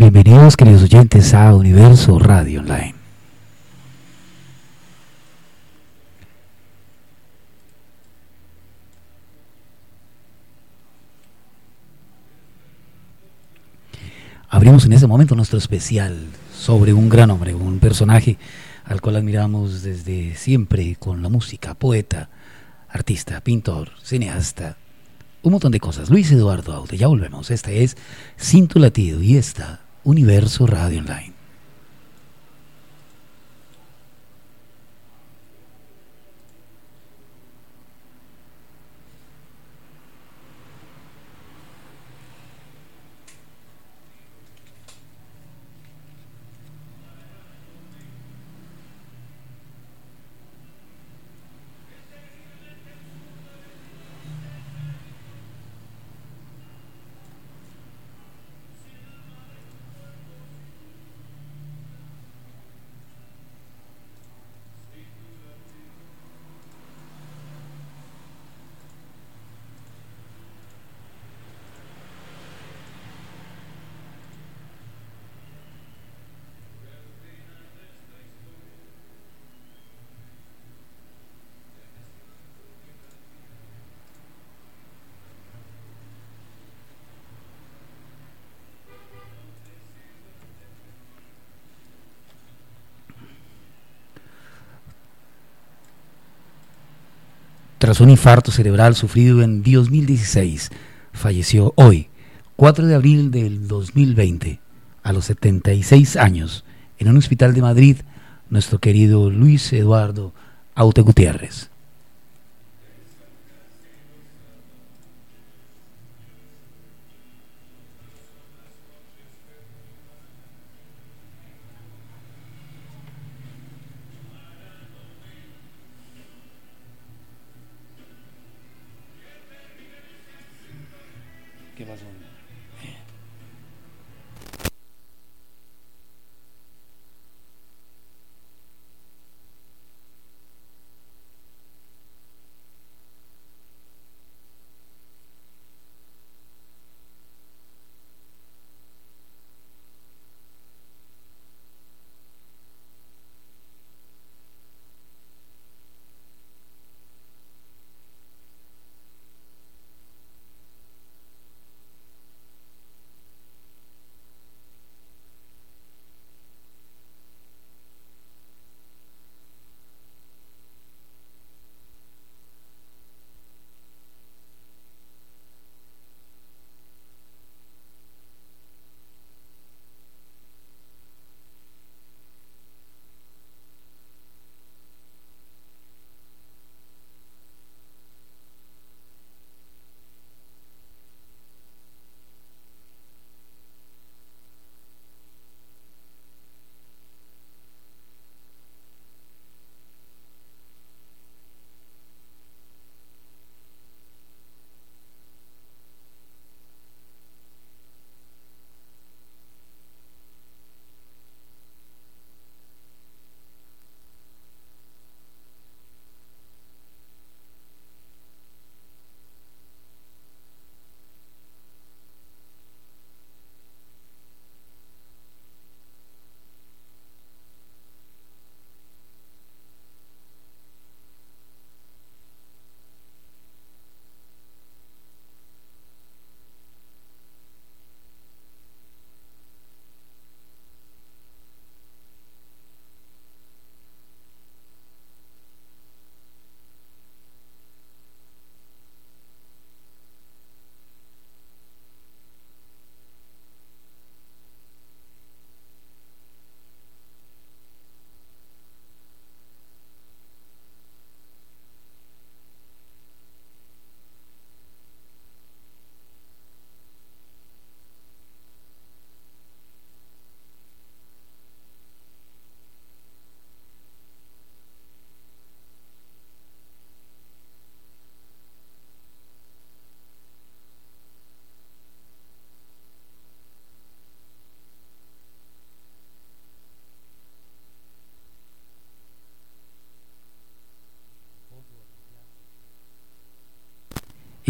Bienvenidos queridos oyentes a Universo Radio Online. Abrimos en ese momento nuestro especial sobre un gran hombre, un personaje al cual admiramos desde siempre con la música, poeta, artista, pintor, cineasta, un montón de cosas. Luis Eduardo Aude, ya volvemos. Esta es Cinto Latido y esta Universo Radio Online. Tras un infarto cerebral sufrido en 2016, falleció hoy, 4 de abril del 2020, a los 76 años, en un hospital de Madrid, nuestro querido Luis Eduardo Aute Gutiérrez. Y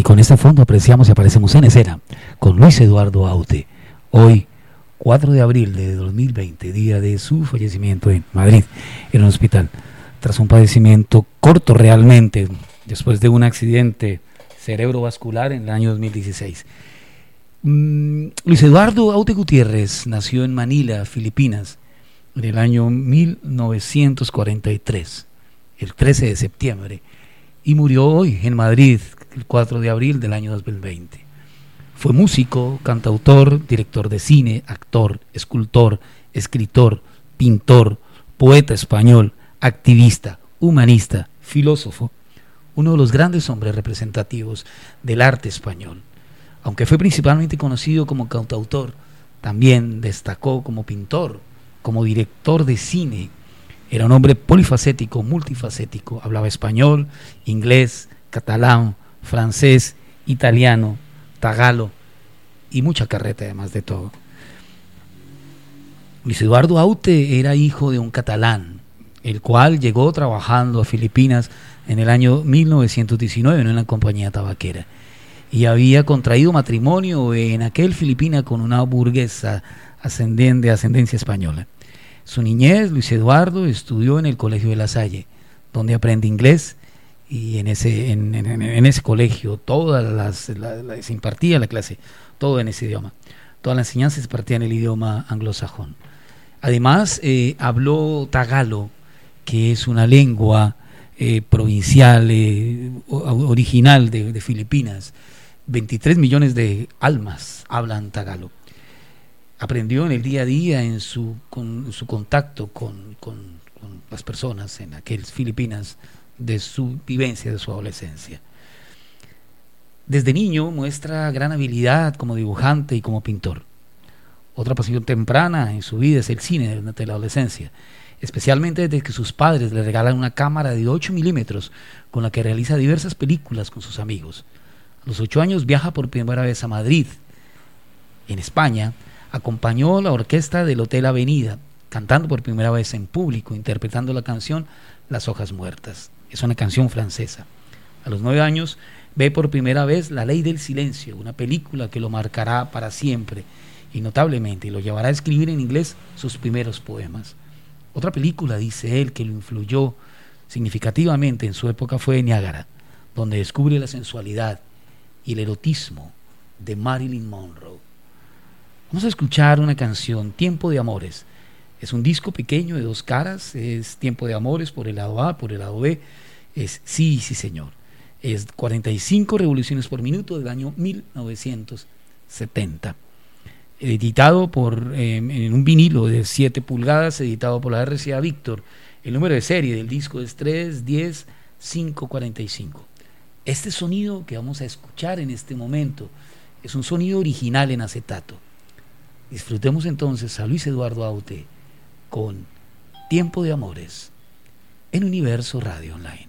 con este fondo apreciamos y aparecemos en escena con Luis Eduardo Aute, hoy 4 de abril de 2020, día de su fallecimiento en Madrid, en un hospital, tras un padecimiento corto realmente, después de un accidente cerebrovascular en el año 2016. Mm, Luis Eduardo Aute Gutiérrez nació en Manila, Filipinas, en el año 1943, el 13 de septiembre, y murió hoy en Madrid, el 4 de abril del año 2020. Fue músico, cantautor, director de cine, actor, escultor, escritor, pintor, poeta español, activista, humanista, filósofo, uno de los grandes hombres representativos del arte español. Aunque fue principalmente conocido como cantautor, también destacó como pintor, como director de cine. Era un hombre polifacético, multifacético. Hablaba español, inglés, catalán, francés, italiano, tagalo y mucha carreta además de todo. Luis Eduardo Aute era hijo de un catalán, el cual llegó trabajando a Filipinas en el año 1919 en una compañía tabaquera y había contraído matrimonio en aquel Filipina con una burguesa ascendente, de ascendencia española. Su niñez, Luis Eduardo, estudió en el Colegio de La Salle, donde aprende inglés y en ese, en, ese colegio todas las, se impartía la clase, todo en ese idioma. Toda la enseñanza se impartía en el idioma anglosajón. Además, eh, habló tagalo, que es una lengua eh, provincial, eh, original de, Filipinas. 23 millones de almas hablan tagalo. Aprendió en el día a día, en su, con, su contacto con, con las personas en aquellas Filipinas, de su vivencia, de su adolescencia. Desde niño muestra gran habilidad como dibujante y como pintor. Otra pasión temprana en su vida es el cine durante la adolescencia, especialmente desde que sus padres le regalan una cámara de 8 milímetros con la que realiza diversas películas con sus amigos. A los 8 años viaja por primera vez a Madrid. En España, acompañó la orquesta del Hotel Avenida, cantando por primera vez en público, interpretando la canción Las hojas muertas es una canción francesa. A los nueve años ve por primera vez La Ley del Silencio, una película que lo marcará para siempre y notablemente lo llevará a escribir en inglés sus primeros poemas. Otra película, dice él, que lo influyó significativamente en su época fue Niágara, donde descubre la sensualidad y el erotismo de Marilyn Monroe. Vamos a escuchar una canción, Tiempo de Amores, es un disco pequeño de dos caras, es Tiempo de Amores por el lado A, por el lado B, es Sí, sí señor. Es 45 revoluciones por minuto del año 1970. Editado por, em, en un vinilo de 7 pulgadas, editado por la RCA Víctor. El número de serie del disco es 310-545. Este sonido que vamos a escuchar en este momento es un sonido original en acetato. Disfrutemos entonces a Luis Eduardo Aute con Tiempo de Amores en Universo Radio Online.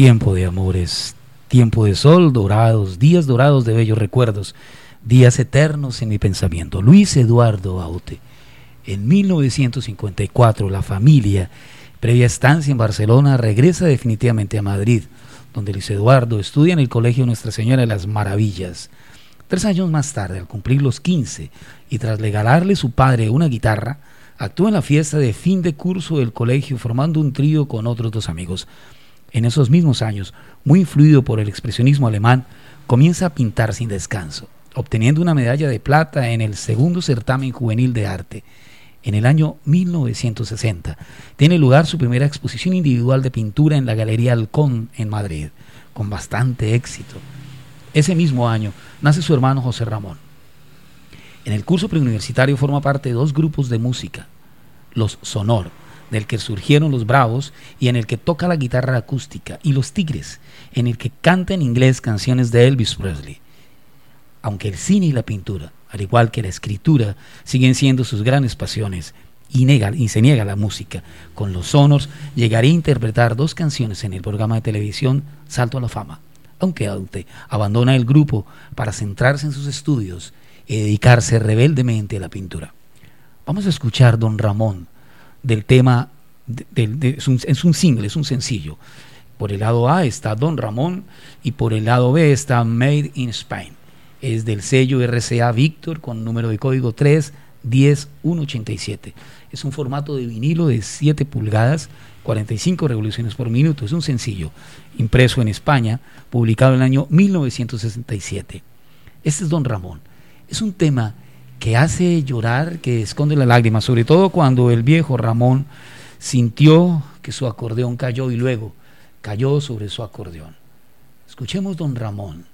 Tiempo de amores, tiempo de sol dorados, días dorados de bellos recuerdos, días eternos en mi pensamiento. Luis Eduardo Aute. En 1954 la familia, previa estancia en Barcelona, regresa definitivamente a Madrid, donde Luis Eduardo estudia en el Colegio Nuestra Señora de las Maravillas. Tres años más tarde, al cumplir los 15 y tras regalarle su padre una guitarra, actúa en la fiesta de fin de curso del colegio formando un trío con otros dos amigos. En esos mismos años, muy influido por el expresionismo alemán, comienza a pintar sin descanso, obteniendo una medalla de plata en el segundo certamen juvenil de arte. En el año 1960 tiene lugar su primera exposición individual de pintura en la Galería Halcón en Madrid, con bastante éxito. Ese mismo año nace su hermano José Ramón. En el curso preuniversitario forma parte de dos grupos de música, los Sonor, del que surgieron los Bravos y en el que toca la guitarra acústica, y los Tigres, en el que canta en inglés canciones de Elvis Presley. Aunque el cine y la pintura, al igual que la escritura, siguen siendo sus grandes pasiones, y, y se niega la música. Con los Sonors llegaría a interpretar dos canciones en el programa de televisión Salto a la Fama, aunque Aute abandona el grupo para centrarse en sus estudios y dedicarse rebeldemente a la pintura. Vamos a escuchar Don Ramón, del tema, es, un, single, es un sencillo. Por el lado A está Don Ramón y por el lado B está Made in Spain. Es del sello RCA Víctor con número de código 310187. Es un formato de vinilo de 7 pulgadas, 45 revoluciones por minuto. Es un sencillo, impreso en España, publicado en el año 1967. Este es Don Ramón. Es un tema que hace llorar, que esconde la lágrima, sobre todo cuando el viejo Ramón sintió que su acordeón cayó y luego cayó sobre su acordeón. Escuchemos Don Ramón,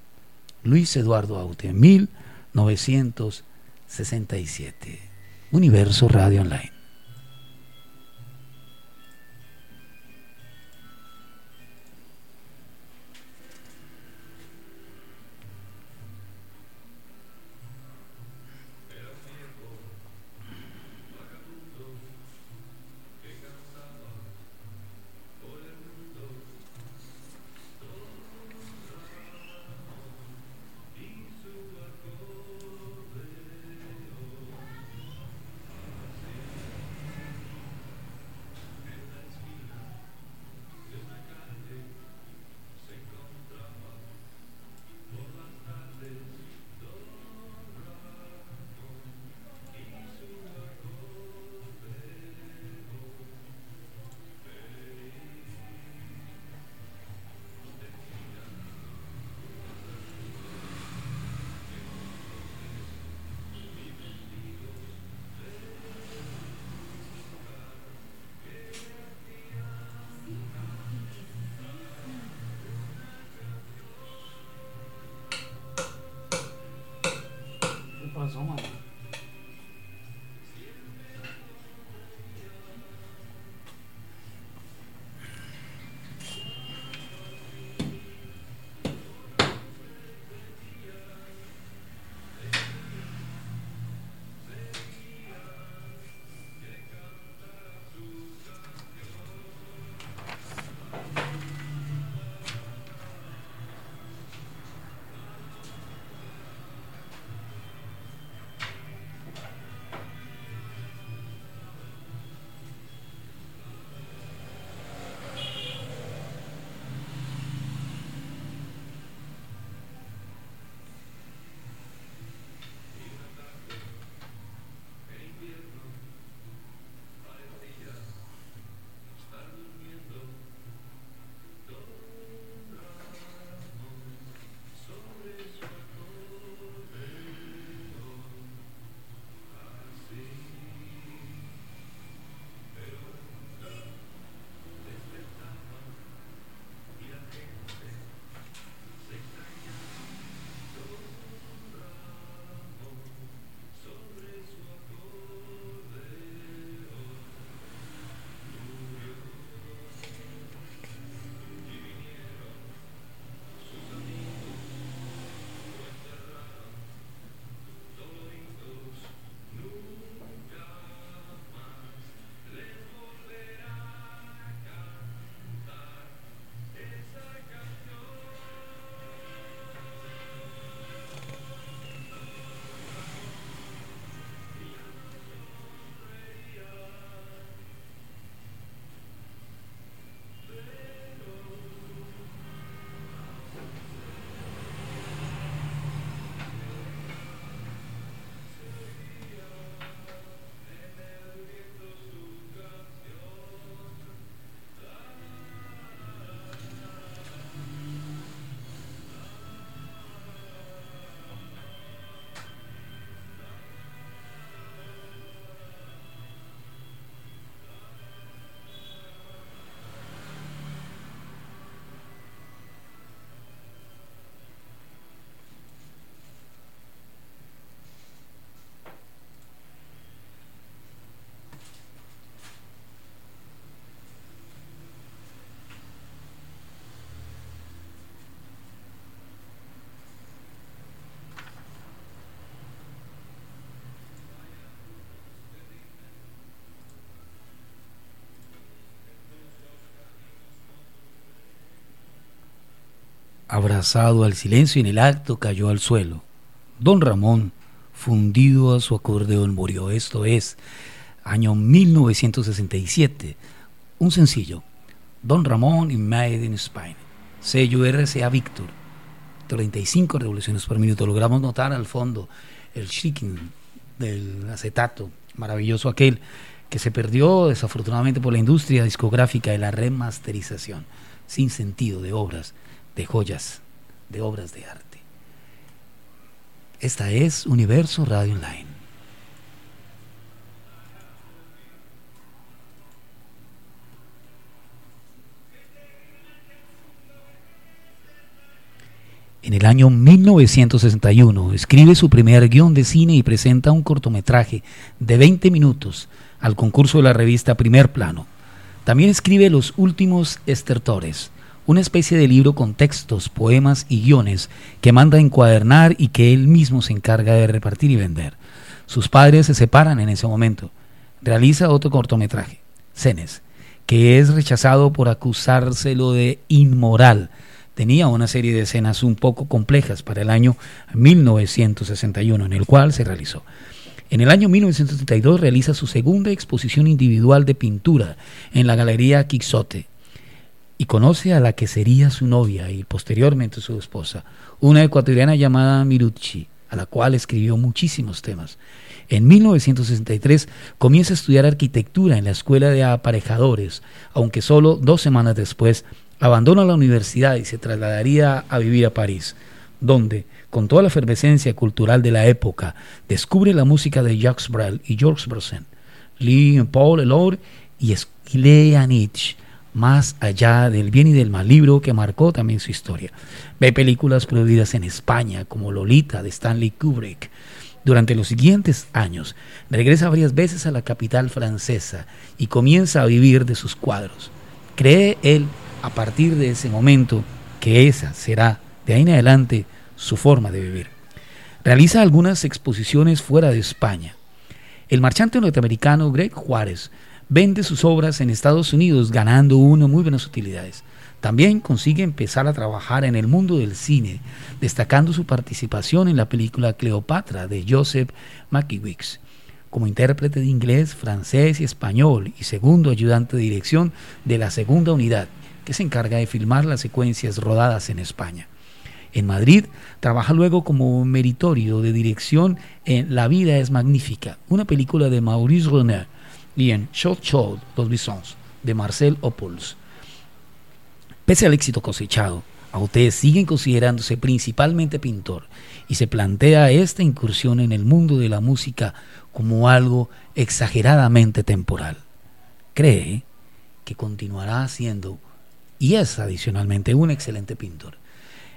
Luis Eduardo Aute, 1967, Universo Radio Online. Abrazado al silencio en el acto cayó al suelo. Don Ramón, fundido a su acordeón, murió. Esto es, año 1967. Un sencillo. Don Ramón y Made in Spain. Sello RCA Victor. 35 revoluciones por minuto. Logramos notar al fondo el shaking del acetato, maravilloso aquel, que se perdió desafortunadamente por la industria discográfica de la remasterización, sin sentido de obras, de joyas, de obras de arte. Esta es Universo Radio Online. En el año 1961 escribe su primer guion de cine y presenta un cortometraje de 20 minutos al concurso de la revista Primer Plano. También escribe Los Últimos Estertores, una especie de libro con textos, poemas y guiones que manda encuadernar y que él mismo se encarga de repartir y vender. Sus padres se separan en ese momento. Realiza otro cortometraje, Cenes, que es rechazado por acusárselo de inmoral tenía una serie de escenas un poco complejas para el año 1961, en el cual se realizó. En el año 1932 realiza su segunda exposición individual de pintura en la Galería Quixote y conoce a la que sería su novia y posteriormente su esposa, una ecuatoriana llamada Mirucci, a la cual escribió muchísimos temas. En 1963 comienza a estudiar arquitectura en la Escuela de Aparejadores, aunque solo dos semanas después abandona la universidad y se trasladaría a vivir a París, donde, con toda la efervescencia cultural de la época, descubre la música de Jacques Brel y Georges Brassens, Lee Paul Elor y lee a Nietzsche, más allá del bien y del mal libro que marcó también su historia. Ve películas producidas en España, como Lolita de Stanley Kubrick. Durante los siguientes años, regresa varias veces a la capital francesa y comienza a vivir de sus cuadros. Cree él a partir de ese momento que esa será de ahí en adelante su forma de vivir. Realiza algunas exposiciones fuera de España. El marchante norteamericano Greg Juárez vende sus obras en Estados Unidos ganando uno muy buenas utilidades. También consigue empezar a trabajar en el mundo del cine, destacando su participación en la película Cleopatra de Joseph Mankiewicz, como intérprete de inglés, francés y español y segundo ayudante de dirección de la segunda unidad que se encarga de filmar las secuencias rodadas en España. En Madrid trabaja luego como meritorio de dirección en La vida es magnífica, una película de Maurice Renner, y en Short Short, Los Bisons, de Marcel Opols. Pese al éxito cosechado, Aute sigue considerándose principalmente pintor y se plantea esta incursión en el mundo de la música como algo exageradamente temporal. Cree que continuará siendo y es adicionalmente un excelente pintor.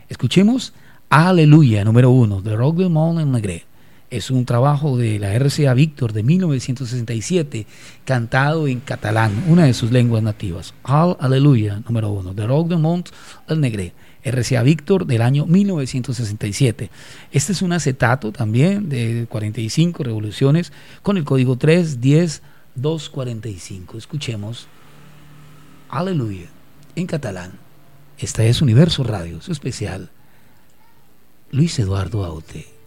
Escuchemos Aleluya número uno de Rock en Negre. Es un trabajo de la RCA Víctor de 1967, cantado en catalán, una de sus lenguas nativas. Al Aleluya número uno de Rock de Mont en Negre. RCA Víctor del año 1967. Este es un acetato también de 45 revoluciones con el código 310245. Escuchemos Aleluya en catalán. Esta es Universo Radio, su especial. Luis Eduardo Aute.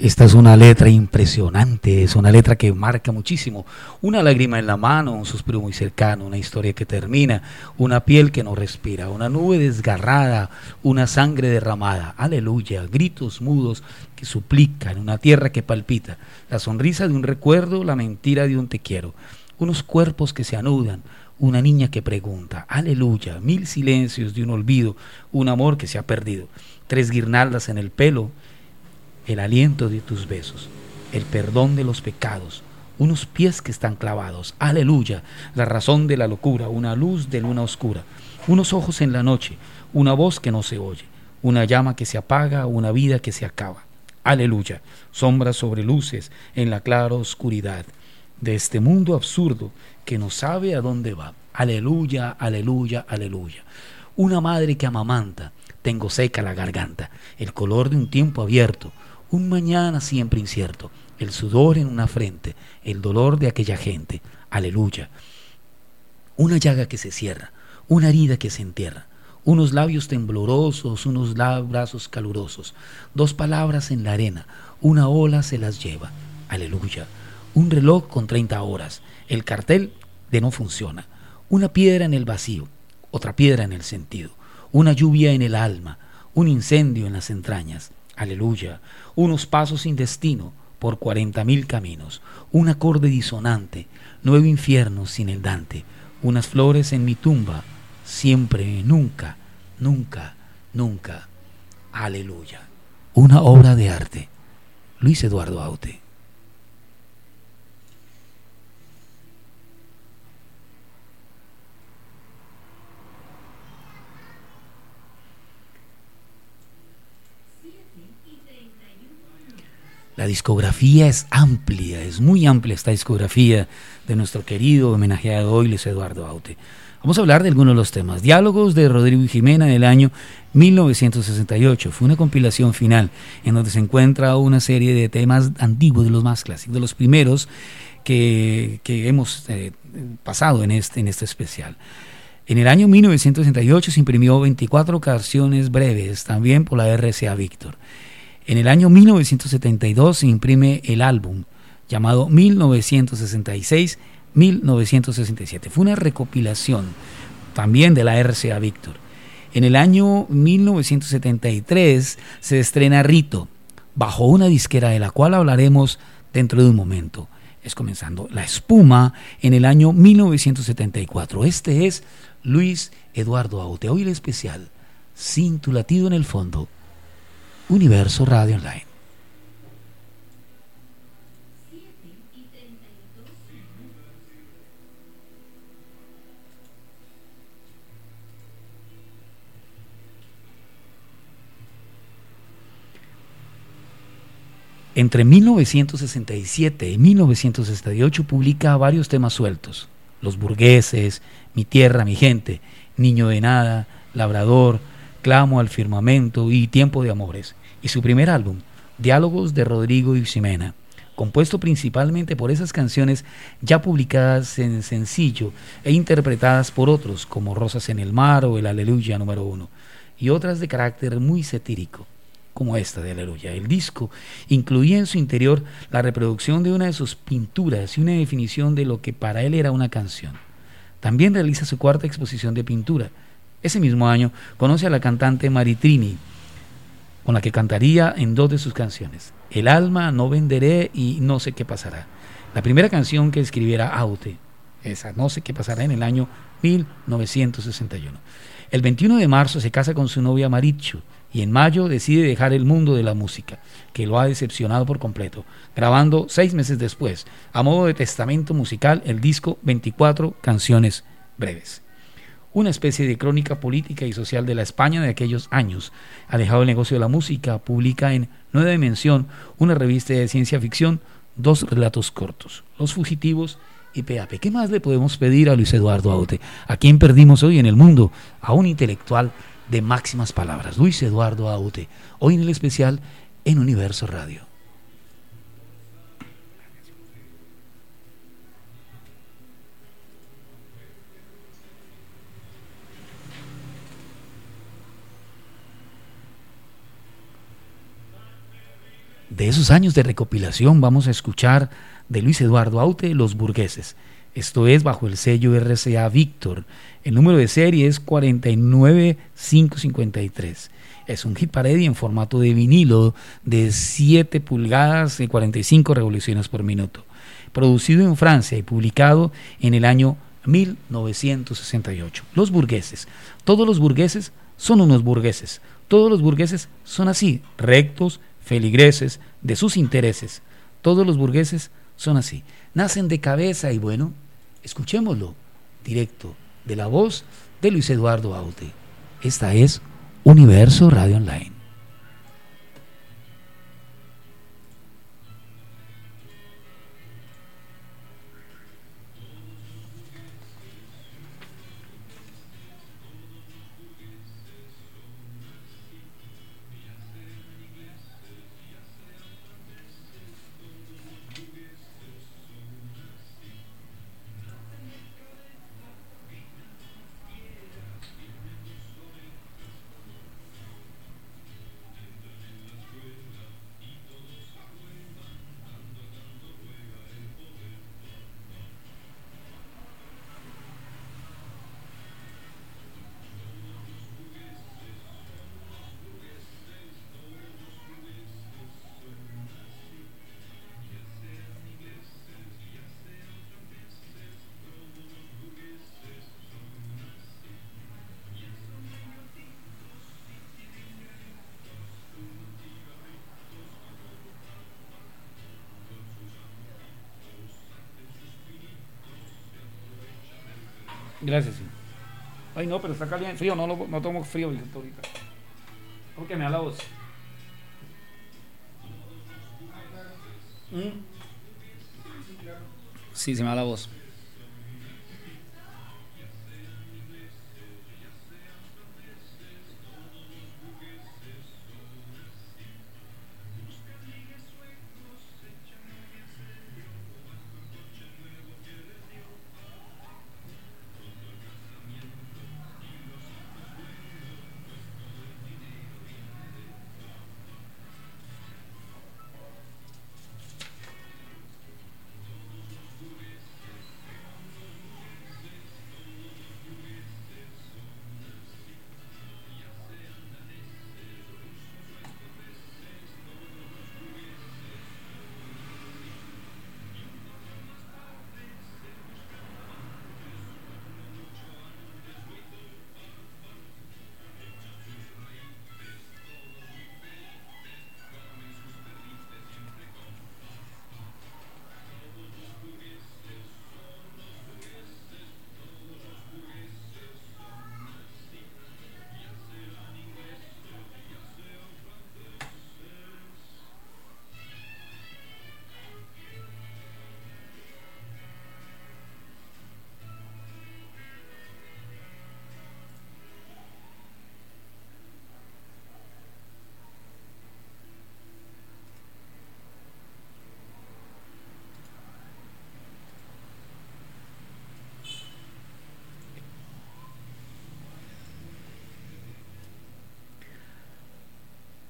Esta es una letra impresionante, es una letra que marca muchísimo. Una lágrima en la mano, un suspiro muy cercano, una historia que termina, una piel que no respira, una nube desgarrada, una sangre derramada. Aleluya, gritos mudos que suplican, una tierra que palpita, la sonrisa de un recuerdo, la mentira de un te quiero, unos cuerpos que se anudan, una niña que pregunta, aleluya, mil silencios de un olvido, un amor que se ha perdido, tres guirnaldas en el pelo, el aliento de tus besos, el perdón de los pecados, unos pies que están clavados, aleluya, la razón de la locura, una luz de luna oscura, unos ojos en la noche, una voz que no se oye, una llama que se apaga, una vida que se acaba. Aleluya, sombras sobre luces en la clara oscuridad de este mundo absurdo que no sabe a dónde va. Aleluya, aleluya, aleluya. Una madre que amamanta, tengo seca la garganta, el color de un tiempo abierto, un mañana siempre incierto, el sudor en una frente, el dolor de aquella gente. Aleluya. Una llaga que se cierra, una herida que se entierra, unos labios temblorosos, unos brazos calurosos, dos palabras en la arena, una ola se las lleva. Aleluya. Un reloj con 30 horas, el cartel de no funciona, una piedra en el vacío, otra piedra en el sentido, una lluvia en el alma, un incendio en las entrañas. Aleluya unos pasos sin destino por cuarenta mil caminos, un acorde disonante, nuevo infierno sin el Dante, unas flores en mi tumba, siempre, nunca, nunca, nunca. Aleluya. Una obra de arte. Luis Eduardo Aute. La discografía es amplia, es muy amplia esta discografía de nuestro querido homenajeado hoy Luis Eduardo Aute. Vamos a hablar de algunos de los temas. Diálogos de Rodrigo y Jimena en el año 1968. Fue una compilación final en donde se encuentra una serie de temas antiguos, de los más clásicos, de los primeros que, hemos eh, pasado en este, en este especial. En el año 1968 se imprimió 24 canciones breves, también por la RCA Víctor. En el año 1972 se imprime el álbum llamado 1966-1967. Fue una recopilación también de la RCA Víctor. En el año 1973 se estrena Rito, bajo una disquera de la cual hablaremos dentro de un momento. Es comenzando La Espuma en el año 1974. Este es Luis Eduardo Aute. Hoy el especial, Sin latido en el fondo. Universo Radio Online. Entre 1967 y 1968 publica varios temas sueltos. Los burgueses, Mi tierra, mi gente, Niño de nada, Labrador, Clamo al firmamento y Tiempo de amores y su primer álbum, Diálogos de Rodrigo y Ximena, compuesto principalmente por esas canciones ya publicadas en sencillo e interpretadas por otros como Rosas en el Mar o El Aleluya número uno, y otras de carácter muy satírico, como esta de Aleluya. El disco incluía en su interior la reproducción de una de sus pinturas y una definición de lo que para él era una canción. También realiza su cuarta exposición de pintura. Ese mismo año conoce a la cantante Maritrini, con la que cantaría en dos de sus canciones, El alma, No venderé y No sé qué pasará. La primera canción que escribiera Aute, esa No sé qué pasará en el año 1961. El 21 de marzo se casa con su novia Marichu y en mayo decide dejar el mundo de la música, que lo ha decepcionado por completo, grabando seis meses después, a modo de testamento musical, el disco 24 canciones breves una especie de crónica política y social de la España de aquellos años. Alejado del negocio de la música, publica en Nueva Dimensión, una revista de ciencia ficción, dos relatos cortos, Los Fugitivos y PAP. ¿Qué más le podemos pedir a Luis Eduardo Aute? ¿A quién perdimos hoy en el mundo? A un intelectual de máximas palabras, Luis Eduardo Aute, hoy en el especial en Universo Radio. De esos años de recopilación vamos a escuchar de Luis Eduardo Aute, Los Burgueses. Esto es bajo el sello RCA Víctor. El número de serie es 49553. Es un hit parody en formato de vinilo de 7 pulgadas y 45 revoluciones por minuto. Producido en Francia y publicado en el año 1968. Los burgueses. Todos los burgueses son unos burgueses. Todos los burgueses son así, rectos, feligreses, de sus intereses. Todos los burgueses son así. Nacen de cabeza y bueno, escuchémoslo directo de la voz de Luis Eduardo Aute. Esta es Universo Radio Online. Gracias, sí. Ay, no, pero está caliente. Frío, no, no, tomo frío ahorita. Porque me da la voz. ¿Mm? Sí, se me da la voz.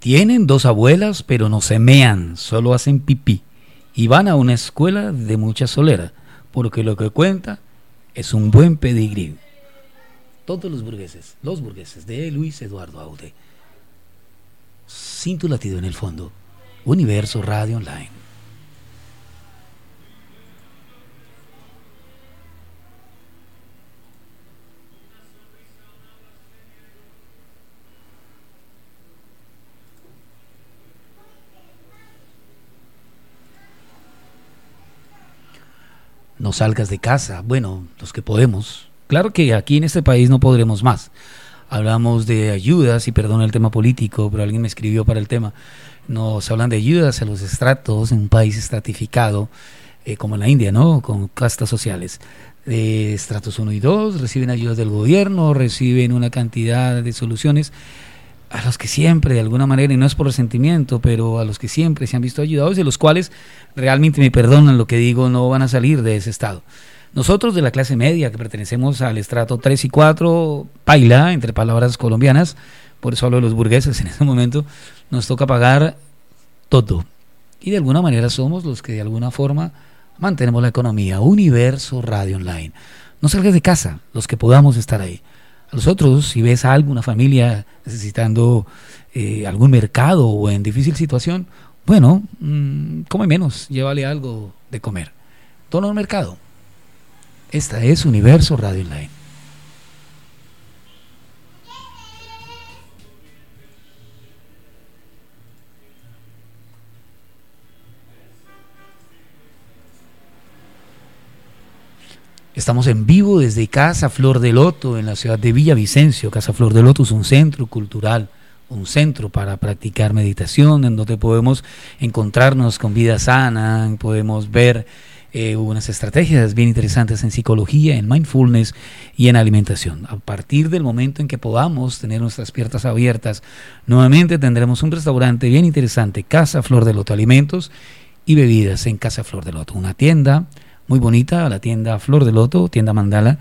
Tienen dos abuelas, pero no se mean, solo hacen pipí. Y van a una escuela de mucha solera, porque lo que cuenta es un buen pedigrí. Todos los burgueses, los burgueses de Luis Eduardo Aude. Sin tu latido en el fondo. Universo Radio Online. No salgas de casa. Bueno, los que podemos. Claro que aquí en este país no podremos más. Hablamos de ayudas, y perdón el tema político, pero alguien me escribió para el tema. Nos hablan de ayudas a los estratos en un país estratificado, eh, como en la India, ¿no? Con castas sociales. De estratos 1 y 2 reciben ayudas del gobierno, reciben una cantidad de soluciones a los que siempre, de alguna manera, y no es por resentimiento, pero a los que siempre se han visto ayudados y los cuales realmente me perdonan lo que digo, no van a salir de ese estado. Nosotros de la clase media, que pertenecemos al estrato 3 y 4, paila, entre palabras colombianas, por eso hablo de los burgueses en ese momento, nos toca pagar todo, y de alguna manera somos los que de alguna forma mantenemos la economía. Universo Radio Online. No salgas de casa, los que podamos estar ahí. A los otros, si ves a alguna familia necesitando eh, algún mercado o en difícil situación, bueno, mm, come menos, llévale algo de comer. Todo el mercado. Esta es Universo Radio Online. Estamos en vivo desde Casa Flor de Loto en la ciudad de Villavicencio. Casa Flor de Loto es un centro cultural, un centro para practicar meditación, en donde podemos encontrarnos con vida sana, podemos ver eh, unas estrategias bien interesantes en psicología, en mindfulness y en alimentación. A partir del momento en que podamos tener nuestras puertas abiertas, nuevamente tendremos un restaurante bien interesante, Casa Flor de Loto, alimentos y bebidas en Casa Flor de Loto, una tienda muy bonita, la tienda Flor de Loto, tienda Mandala.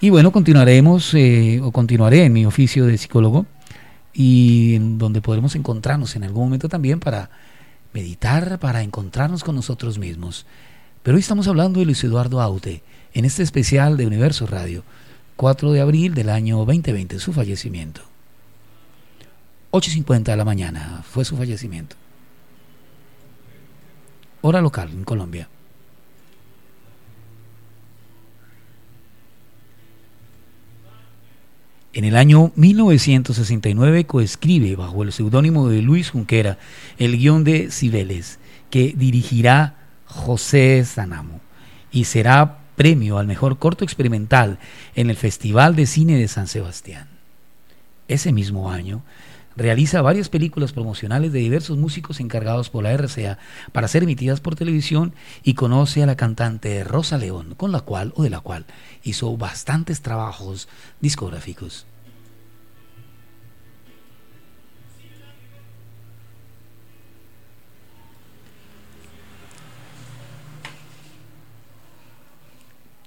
Y bueno, continuaremos eh, o continuaré en mi oficio de psicólogo y donde podremos encontrarnos en algún momento también para meditar, para encontrarnos con nosotros mismos. Pero hoy estamos hablando de Luis Eduardo Aute en este especial de Universo Radio, 4 de abril del año 2020, su fallecimiento. 8.50 de la mañana fue su fallecimiento. Hora local en Colombia. En el año 1969 coescribe bajo el seudónimo de Luis Junquera el guion de Cibeles, que dirigirá José Sanamo y será premio al mejor corto experimental en el Festival de Cine de San Sebastián. Ese mismo año realiza varias películas promocionales de diversos músicos encargados por la RCA para ser emitidas por televisión y conoce a la cantante Rosa León, con la cual o de la cual hizo bastantes trabajos discográficos.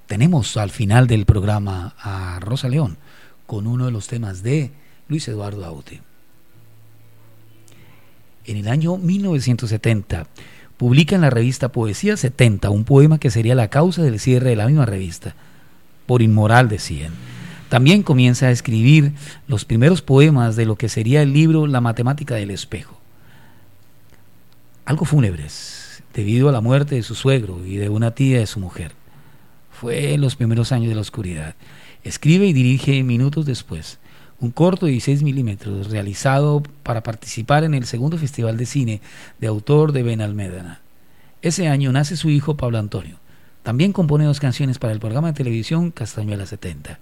Tenemos al final del programa a Rosa León con uno de los temas de Luis Eduardo Aute en el año 1970 publica en la revista Poesía 70 un poema que sería la causa del cierre de la misma revista. Por inmoral decían. También comienza a escribir los primeros poemas de lo que sería el libro La matemática del espejo. Algo fúnebres, debido a la muerte de su suegro y de una tía de su mujer. Fue en los primeros años de la oscuridad. Escribe y dirige minutos después un corto de 16 milímetros realizado para participar en el segundo Festival de Cine de autor de Ben Almédana. Ese año nace su hijo Pablo Antonio. También compone dos canciones para el programa de televisión Castañuela 70.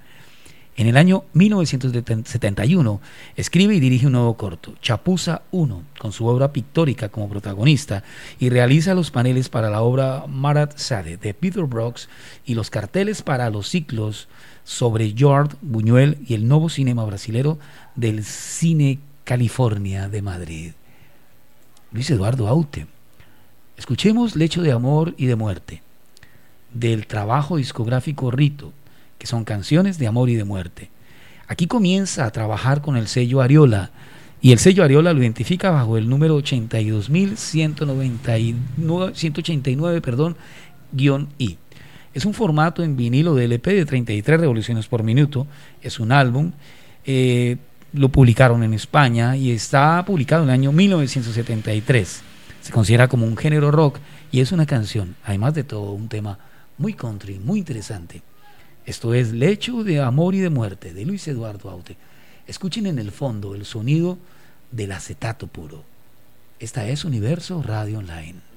En el año 1971 escribe y dirige un nuevo corto, Chapuza 1, con su obra pictórica como protagonista, y realiza los paneles para la obra Marat Sade de Peter Brooks y los carteles para los ciclos sobre George Buñuel y el nuevo cinema brasilero del Cine California de Madrid. Luis Eduardo Aute. Escuchemos Lecho de Amor y de Muerte, del trabajo discográfico Rito, que son canciones de amor y de muerte. Aquí comienza a trabajar con el sello Ariola, y el sello Ariola lo identifica bajo el número 82.189, perdón, guion I. Es un formato en vinilo de LP de 33 revoluciones por minuto. Es un álbum. Eh, lo publicaron en España y está publicado en el año 1973. Se considera como un género rock y es una canción, además de todo, un tema muy country, muy interesante. Esto es Lecho de Amor y de Muerte de Luis Eduardo Aute. Escuchen en el fondo el sonido del acetato puro. Esta es Universo Radio Online.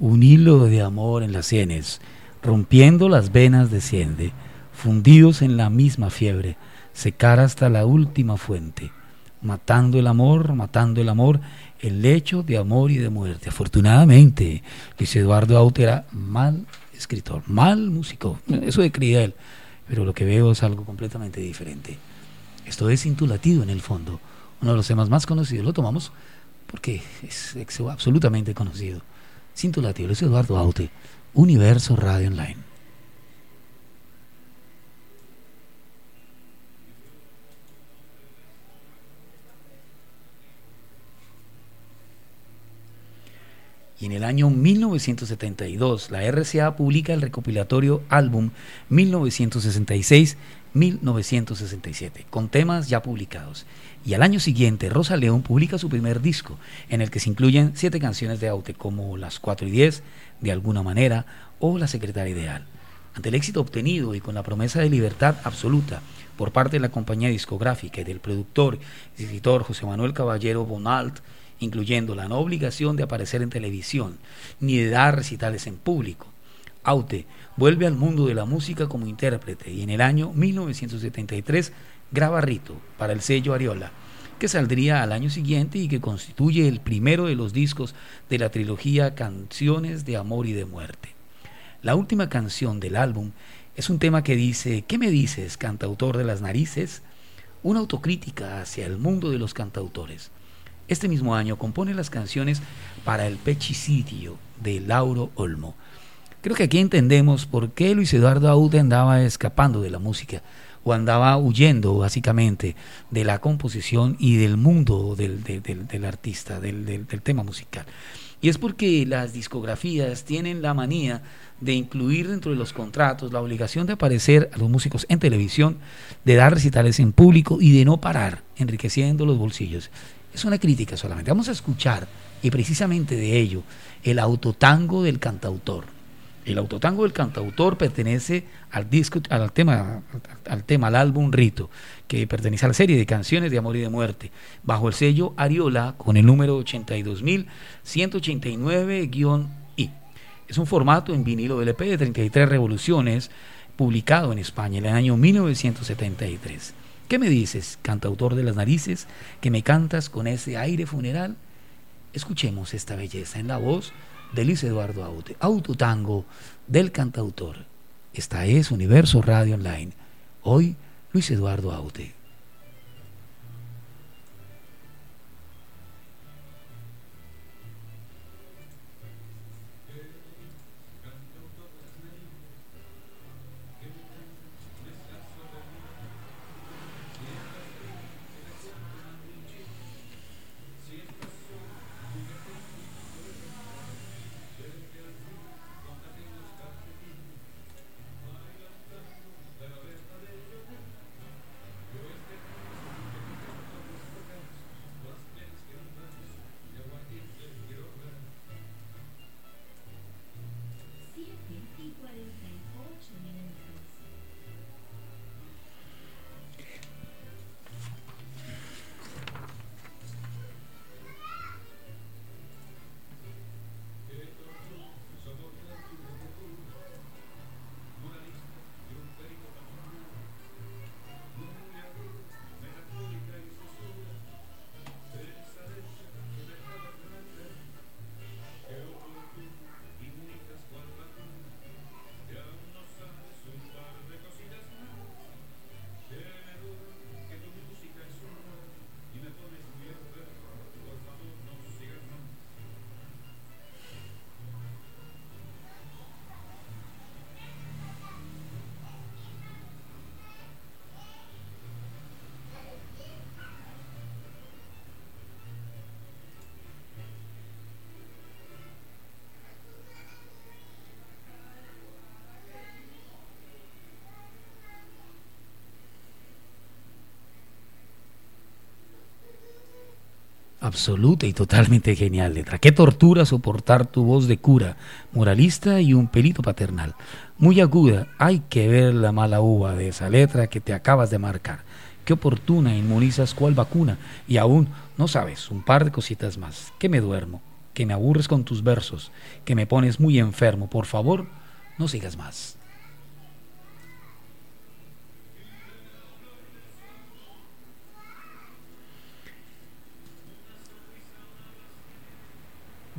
Un hilo de amor en las sienes, rompiendo las venas desciende, fundidos en la misma fiebre, secar hasta la última fuente, matando el amor, matando el amor, el lecho de amor y de muerte. Afortunadamente, Luis Eduardo Aute era mal escritor, mal músico, eso de creía él, pero lo que veo es algo completamente diferente. Esto es Intulatido en el fondo, uno de los temas más conocidos, lo tomamos porque es, absolutamente conocido. Intulativo, Luis Eduardo Aute, Universo Radio Online. y en el año 1972 la RCA publica el recopilatorio álbum 1966-1967, con temas ya publicados. Y al año siguiente Rosa León publica su primer disco, en el que se incluyen siete canciones de Aute, como Las 4 y 10, De alguna manera, o La Secretaria Ideal. Ante el éxito obtenido y con la promesa de libertad absoluta por parte de la compañía discográfica y del productor y escritor José Manuel Caballero Bonalt, incluyendo la no obligación de aparecer en televisión ni de dar recitales en público. Aute vuelve al mundo de la música como intérprete y en el año 1973 graba Rito para el sello Ariola, que saldría al año siguiente y que constituye el primero de los discos de la trilogía Canciones de Amor y de Muerte. La última canción del álbum es un tema que dice, ¿qué me dices, cantautor de las narices? Una autocrítica hacia el mundo de los cantautores. Este mismo año compone las canciones para el pechicidio de Lauro Olmo. Creo que aquí entendemos por qué Luis Eduardo Aude andaba escapando de la música o andaba huyendo básicamente de la composición y del mundo del, artista, del tema musical. Y es porque las discografías tienen la manía de incluir dentro de los contratos la obligación de aparecer a los músicos en televisión, de dar recitales en público y de no parar enriqueciendo los bolsillos. Es una crítica solamente. Vamos a escuchar, y precisamente de ello, el autotango del cantautor. El autotango del cantautor pertenece al disco, al tema, al tema, al álbum Rito, que pertenece a la serie de canciones de amor y de muerte, bajo el sello Ariola con el número 82189-I. Es un formato en vinilo LP de 33 revoluciones, publicado en España en el año 1973. ¿Qué me dices, cantautor de las narices, que me cantas con ese aire funeral? Escuchemos esta belleza en la voz de Luis Eduardo Aute, autotango del cantautor. Esta es Universo Radio Online. Hoy, Luis Eduardo Aute. Absoluta y totalmente genial letra. Qué tortura soportar tu voz de cura, moralista y un pelito paternal. Muy aguda, hay que ver la mala uva de esa letra que te acabas de marcar. Qué oportuna, inmunizas cuál vacuna y aún no sabes un par de cositas más. Que me duermo, que me aburres con tus versos, que me pones muy enfermo. Por favor, no sigas más.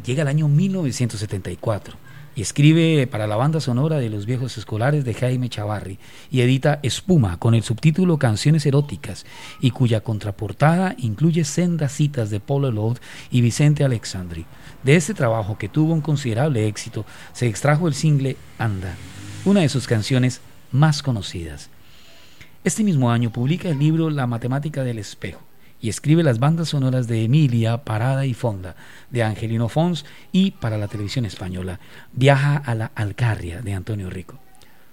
Llega el año 1974 y escribe para la banda sonora de Los Viejos Escolares de Jaime Chavarri y edita Espuma con el subtítulo Canciones Eróticas y cuya contraportada incluye sendas citas de Paul Elod y Vicente Alexandri. De este trabajo, que tuvo un considerable éxito, se extrajo el single Anda, una de sus canciones más conocidas. Este mismo año publica el libro La Matemática del Espejo y escribe las bandas sonoras de Emilia, Parada y Fonda, de Angelino Fons y para la televisión española, Viaja a la Alcarria, de Antonio Rico.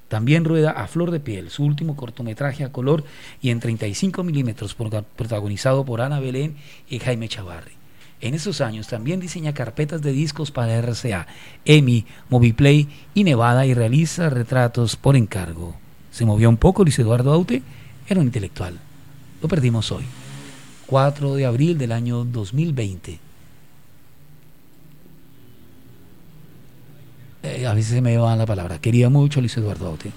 También rueda A Flor de Piel, su último cortometraje a color y en 35 milímetros protagonizado por Ana Belén y Jaime Chavarri. En esos años también diseña carpetas de discos para RCA, EMI, Moviplay y Nevada y realiza retratos por encargo. Se movió un poco Luis Eduardo Aute, era un intelectual. Lo perdimos hoy. 4 de abril del año 2020. Eh, a veces se me va la palabra. Quería mucho a Luis Eduardo Aute.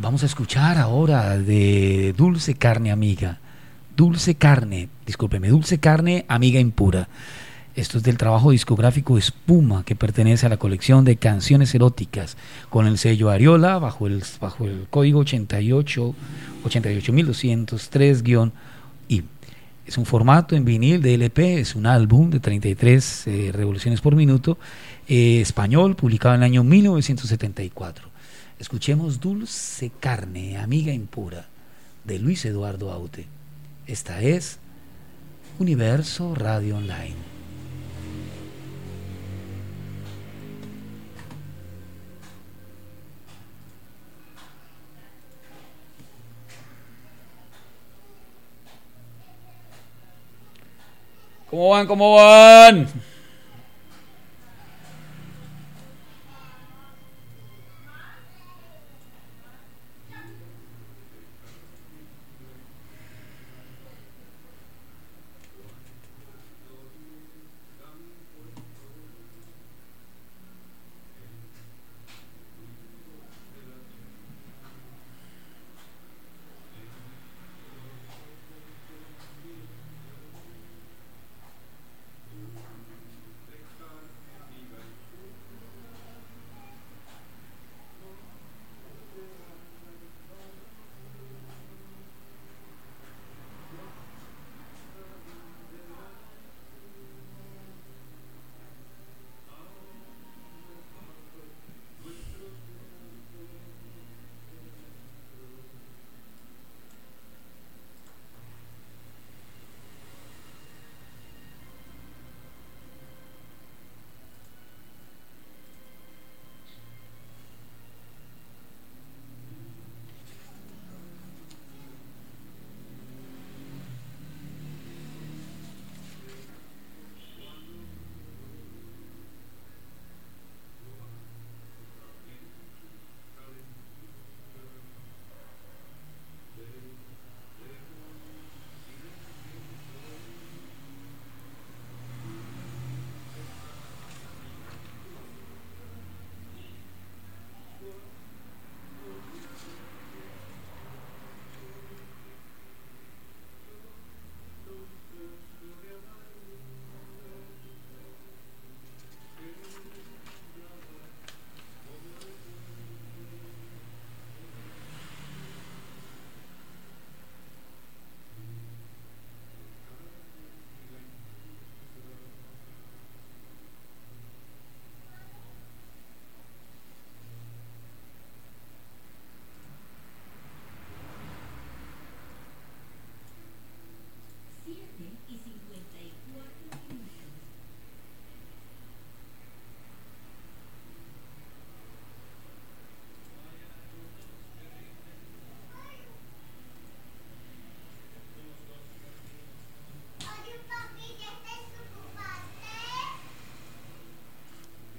Vamos a escuchar ahora de Dulce Carne Amiga. Dulce Carne, discúlpeme, Dulce Carne Amiga Impura. Esto es del trabajo discográfico Espuma, que pertenece a la colección de canciones eróticas, con el sello Ariola, bajo el, código 88, 88203-I. Es un formato en vinil de LP, es un álbum de 33 eh, revoluciones por minuto, eh, español, publicado en el año 1974. Escuchemos Dulce Carne, Amiga Impura, de Luis Eduardo Aute. Esta es Universo Radio Online. ¿Cómo van? ¿Cómo van?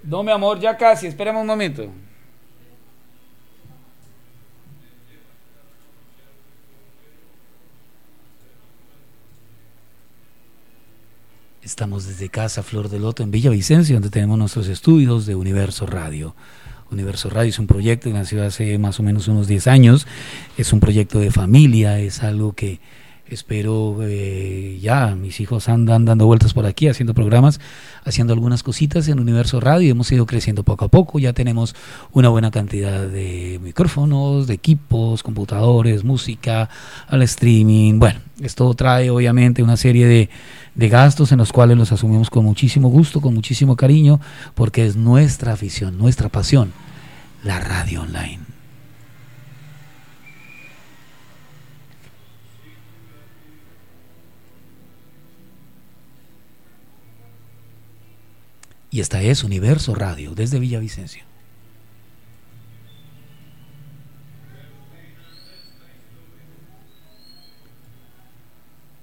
No, mi amor, ya casi, Esperemos un momento. Estamos desde Casa Flor de Loto en Villavicencio, donde tenemos nuestros estudios de Universo Radio. Universo Radio es un proyecto que nació hace más o menos unos 10 años, es un proyecto de familia, es algo que espero eh, ya, mis hijos andan dando vueltas por aquí, haciendo programas, haciendo algunas cositas en Universo Radio, hemos ido creciendo poco a poco, ya tenemos una buena cantidad de micrófonos, de equipos, computadores, música, al streaming, bueno, esto trae obviamente una serie de, de gastos en los cuales los asumimos con muchísimo gusto, con muchísimo cariño, porque es nuestra afición, nuestra pasión, la radio online. Y esta es Universo Radio desde Villavicencio.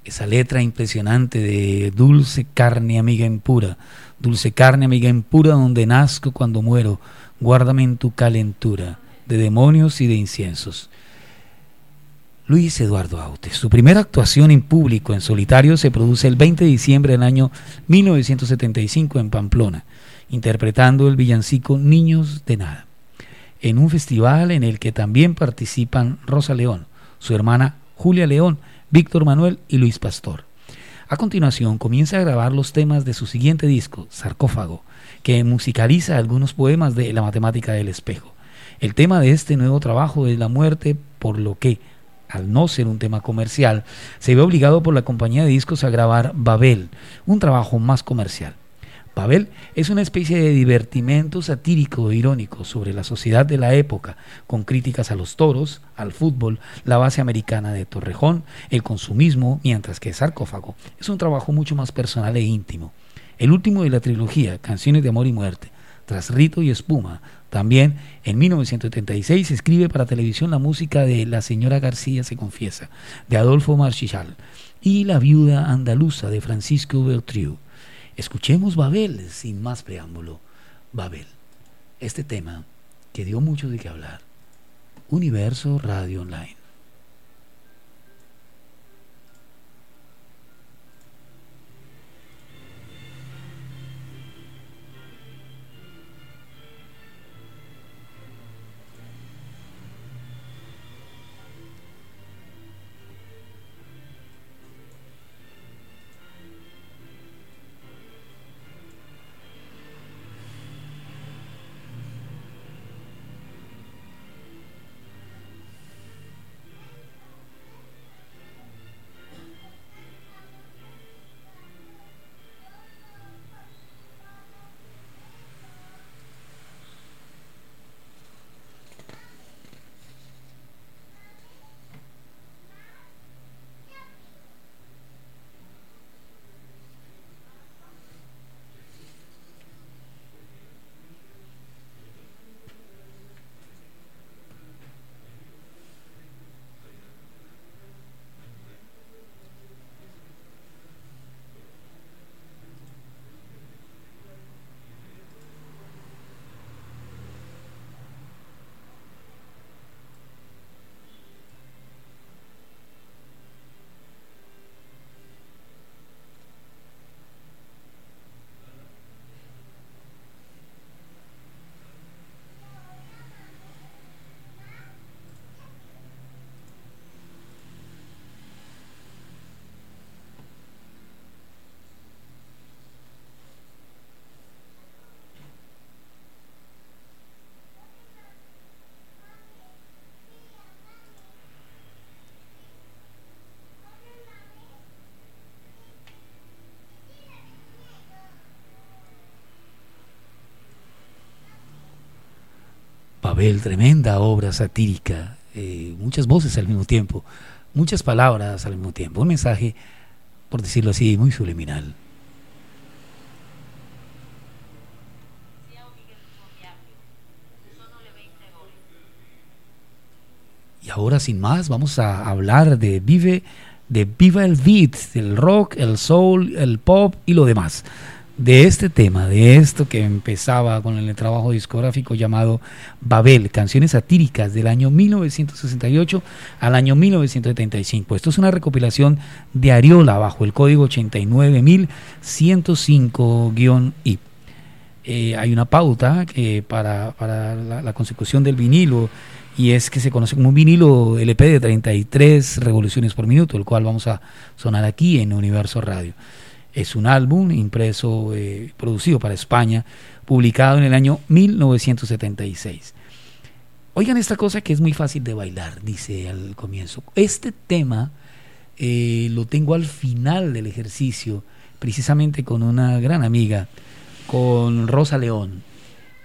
Esa letra impresionante de dulce carne amiga impura, dulce carne amiga impura donde nazco cuando muero, guárdame en tu calentura, de demonios y de inciensos. Luis Eduardo Autes. Su primera actuación en público en solitario se produce el 20 de diciembre del año 1975 en Pamplona, interpretando el villancico Niños de Nada, en un festival en el que también participan Rosa León, su hermana Julia León, Víctor Manuel y Luis Pastor. A continuación comienza a grabar los temas de su siguiente disco, Sarcófago, que musicaliza algunos poemas de La matemática del espejo. El tema de este nuevo trabajo es la muerte, por lo que no ser un tema comercial, se ve obligado por la compañía de discos a grabar Babel, un trabajo más comercial. Babel es una especie de divertimento satírico e irónico sobre la sociedad de la época, con críticas a los toros, al fútbol, la base americana de Torrejón, el consumismo, mientras que Sarcófago es un trabajo mucho más personal e íntimo. El último de la trilogía, Canciones de Amor y Muerte, tras Rito y Espuma, también en 1976 escribe para televisión la música de La señora García se confiesa, de Adolfo Marchichal, y La viuda andaluza de Francisco Beltriu. Escuchemos Babel sin más preámbulo. Babel, este tema que dio mucho de qué hablar. Universo Radio Online. Babel, tremenda obra satírica, eh, muchas voces al mismo tiempo, muchas palabras al mismo tiempo, un mensaje, por decirlo así, muy subliminal. Y ahora sin más vamos a hablar de Vive, de Viva el Beat, el rock, el soul, el pop y lo demás. De este tema, de esto que empezaba con el trabajo discográfico llamado Babel, canciones satíricas del año 1968 al año 1975. Esto es una recopilación de Ariola bajo el código 89105-I. Eh, hay una pauta que para, la, consecución del vinilo y es que se conoce como un vinilo LP de 33 revoluciones por minuto, el cual vamos a sonar aquí en Universo Radio. Es un álbum impreso, eh, producido para España, publicado en el año 1976. Oigan esta cosa que es muy fácil de bailar, dice al comienzo. Este tema eh, lo tengo al final del ejercicio, precisamente con una gran amiga, con Rosa León,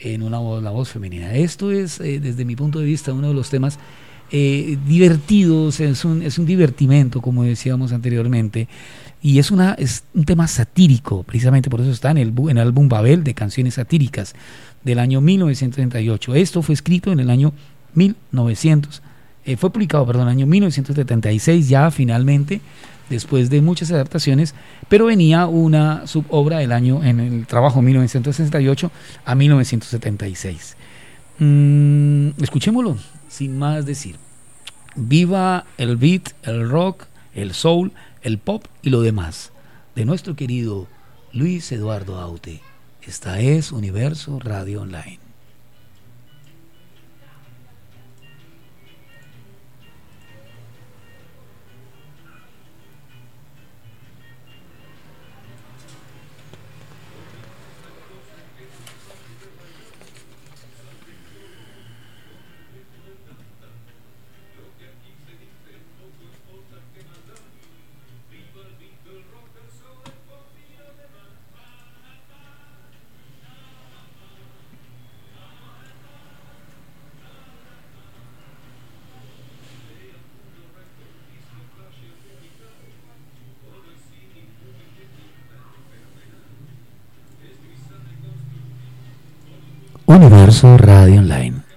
en una voz, la voz femenina. Esto es, eh, desde mi punto de vista, uno de los temas divertidos, es un, es un divertimento, como decíamos anteriormente, y es, una, es un tema satírico, precisamente por eso está en el, en el álbum Babel de canciones satíricas del año 1938. Esto fue escrito en el año 1900, eh, fue publicado, perdón, en el año 1976 ya finalmente, después de muchas adaptaciones, pero venía una subobra del año en el trabajo 1968 a 1976. Mm, escuchémoslo, sin más decir. Viva el beat, el rock, el soul, el pop y lo demás de nuestro querido Luis Eduardo Aute. Esta es Universo Radio Online. Universo Radio Online.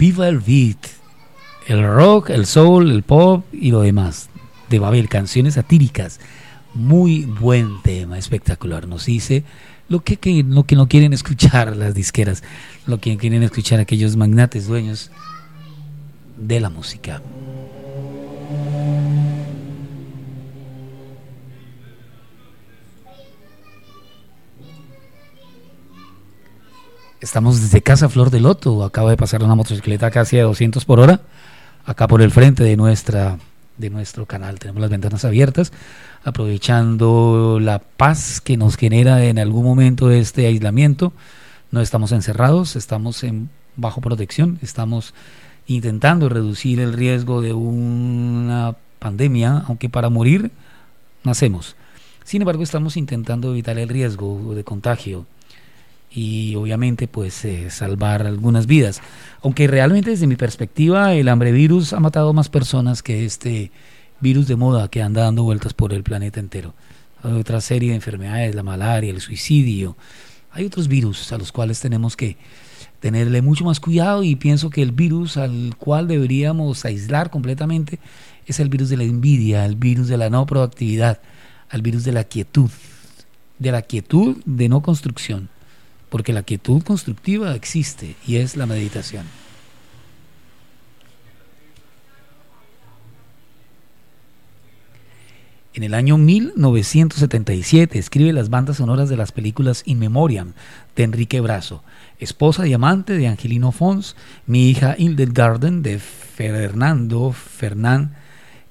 Viva el beat, el rock, el soul, el pop y lo demás de Babel, canciones satíricas. Muy buen tema, espectacular. Nos dice lo que, lo que no quieren escuchar las disqueras, lo que quieren escuchar aquellos magnates dueños de la música. Estamos desde Casa Flor de Loto. Acaba de pasar una motocicleta casi a 200 por hora. Acá por el frente de, nuestra, de nuestro canal. Tenemos las ventanas abiertas, aprovechando la paz que nos genera en algún momento este aislamiento. No estamos encerrados, estamos en bajo protección, estamos intentando reducir el riesgo de una pandemia, aunque para morir nacemos. Sin embargo, estamos intentando evitar el riesgo de contagio y obviamente pues eh, salvar algunas vidas. Aunque realmente desde mi perspectiva el hambre virus ha matado más personas que este virus de moda que anda dando vueltas por el planeta entero. Hay otra serie de enfermedades, la malaria, el suicidio. Hay otros virus a los cuales tenemos que tenerle mucho más cuidado y pienso que el virus al cual deberíamos aislar completamente es el virus de la envidia, el virus de la no proactividad, el virus de la quietud, de la quietud de no construcción porque la quietud constructiva existe y es la meditación. En el año 1977 escribe las bandas sonoras de las películas In Memoriam de Enrique Brazo, esposa y amante de Angelino Fons, mi hija Garden de Fernando Fernán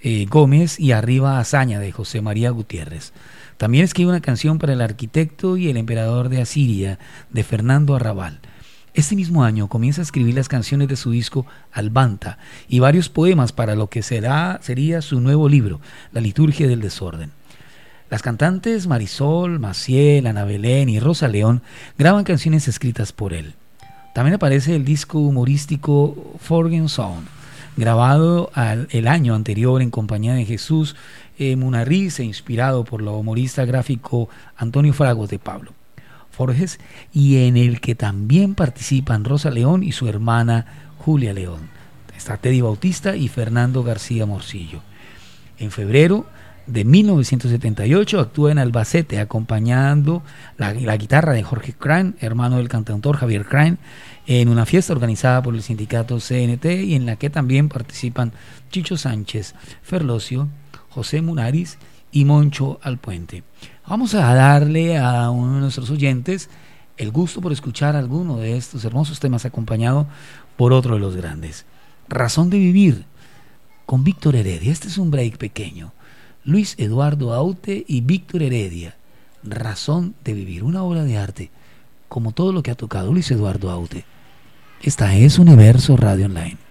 eh, Gómez y Arriba Hazaña de José María Gutiérrez. También escribe una canción para el arquitecto y el emperador de Asiria, de Fernando Arrabal. Este mismo año comienza a escribir las canciones de su disco Albanta y varios poemas para lo que será, sería su nuevo libro, La liturgia del desorden. Las cantantes Marisol, Maciel, Ana Belén y Rosa León graban canciones escritas por él. También aparece el disco humorístico Forgen Sound, grabado el año anterior en compañía de Jesús eh, Munarriz inspirado por lo humorista gráfico Antonio Fragos de Pablo Forges y en el que también participan Rosa León y su hermana Julia León. Está Teddy Bautista y Fernando García Morcillo. En febrero de 1978 actúa en Albacete acompañando la, la guitarra de Jorge Crane, hermano del cantautor Javier Crane, en una fiesta organizada por el sindicato CNT y en la que también participan Chicho Sánchez, Ferlosio, José Munaris y Moncho Alpuente. Vamos a darle a uno de nuestros oyentes el gusto por escuchar alguno de estos hermosos temas acompañado por otro de los grandes. Razón de vivir con Víctor Heredia. Este es un break pequeño. Luis Eduardo Aute y Víctor Heredia. Razón de vivir, una obra de arte, como todo lo que ha tocado Luis Eduardo Aute. Esta es Universo Radio Online.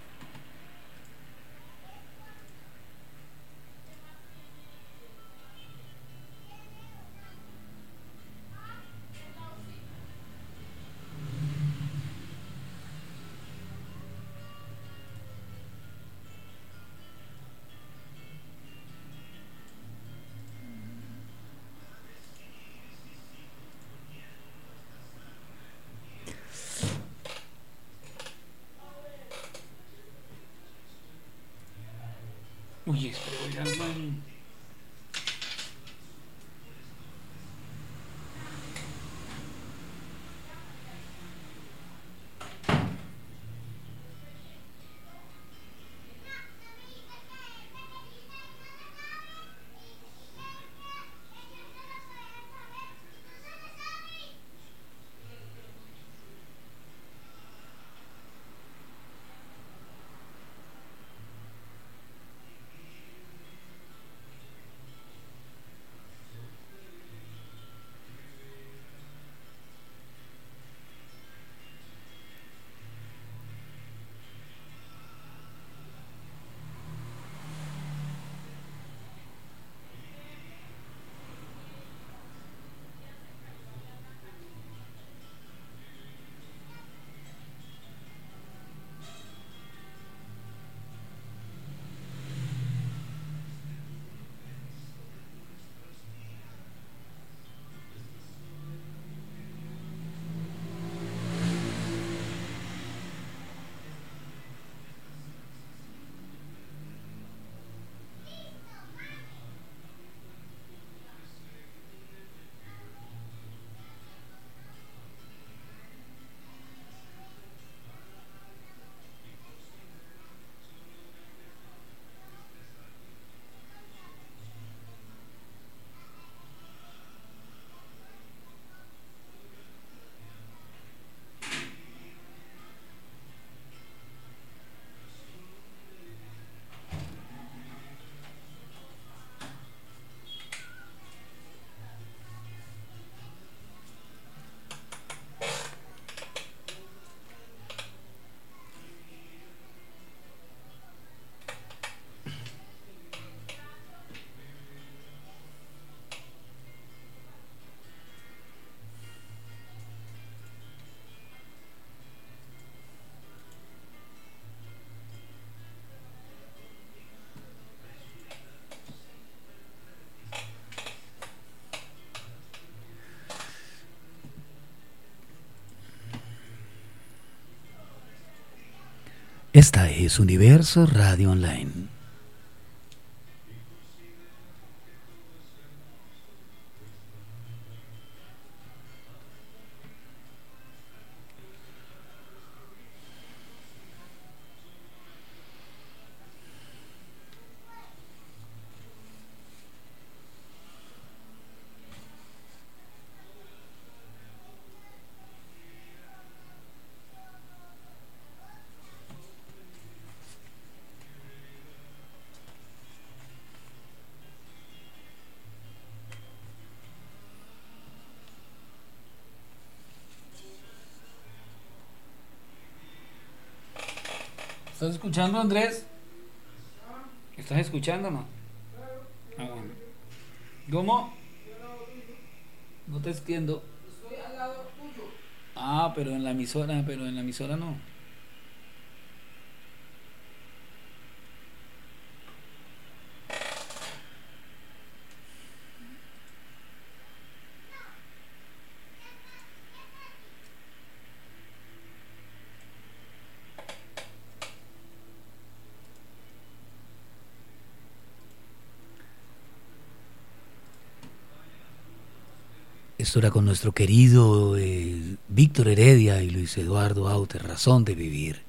Esta es Universo Radio Online. Escuchando, Andrés? ¿Estás escuchando no? Ah, bueno. ¿Cómo? No te entiendo. Ah, pero en la emisora, pero en la emisora no. Esto era con nuestro querido eh, Víctor Heredia y Luis Eduardo Aute, Razón de Vivir.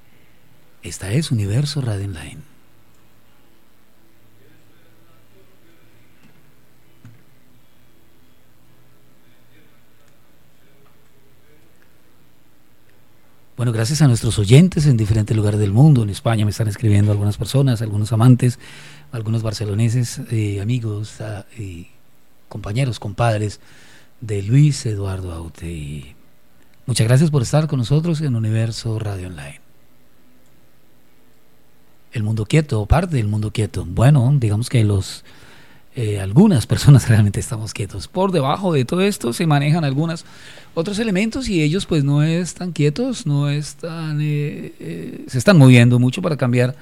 Esta es Universo Radio Online. Bueno, gracias a nuestros oyentes en diferentes lugares del mundo, en España me están escribiendo algunas personas, algunos amantes, algunos barceloneses, eh, amigos, ah, compañeros, compadres de Luis Eduardo Aute. muchas gracias por estar con nosotros en Universo Radio Online. El mundo quieto, parte del mundo quieto. Bueno, digamos que los eh, algunas personas realmente estamos quietos. Por debajo de todo esto se manejan algunos otros elementos y ellos pues no están quietos, no están, eh, eh, se están moviendo mucho para cambiar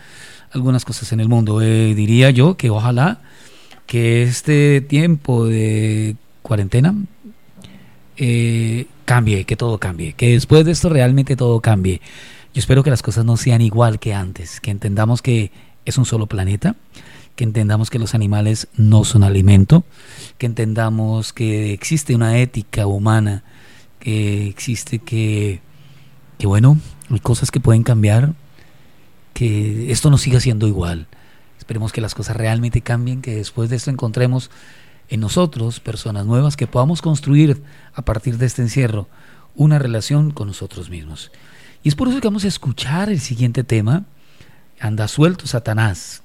algunas cosas en el mundo. diría yo que ojalá que este tiempo de cuarentena eh, cambie, que todo cambie, que después de esto realmente todo cambie. Yo espero que las cosas no sean igual que antes, que entendamos que es un solo planeta, que entendamos que los animales no son alimento, que entendamos que existe una ética humana, que existe que, que bueno, hay cosas que pueden cambiar, que esto no siga siendo igual. Esperemos que las cosas realmente cambien, que después de esto encontremos en nosotros, personas nuevas, que podamos construir a partir de este encierro una relación con nosotros mismos. Y es por eso que vamos a escuchar el siguiente tema, Anda suelto Satanás,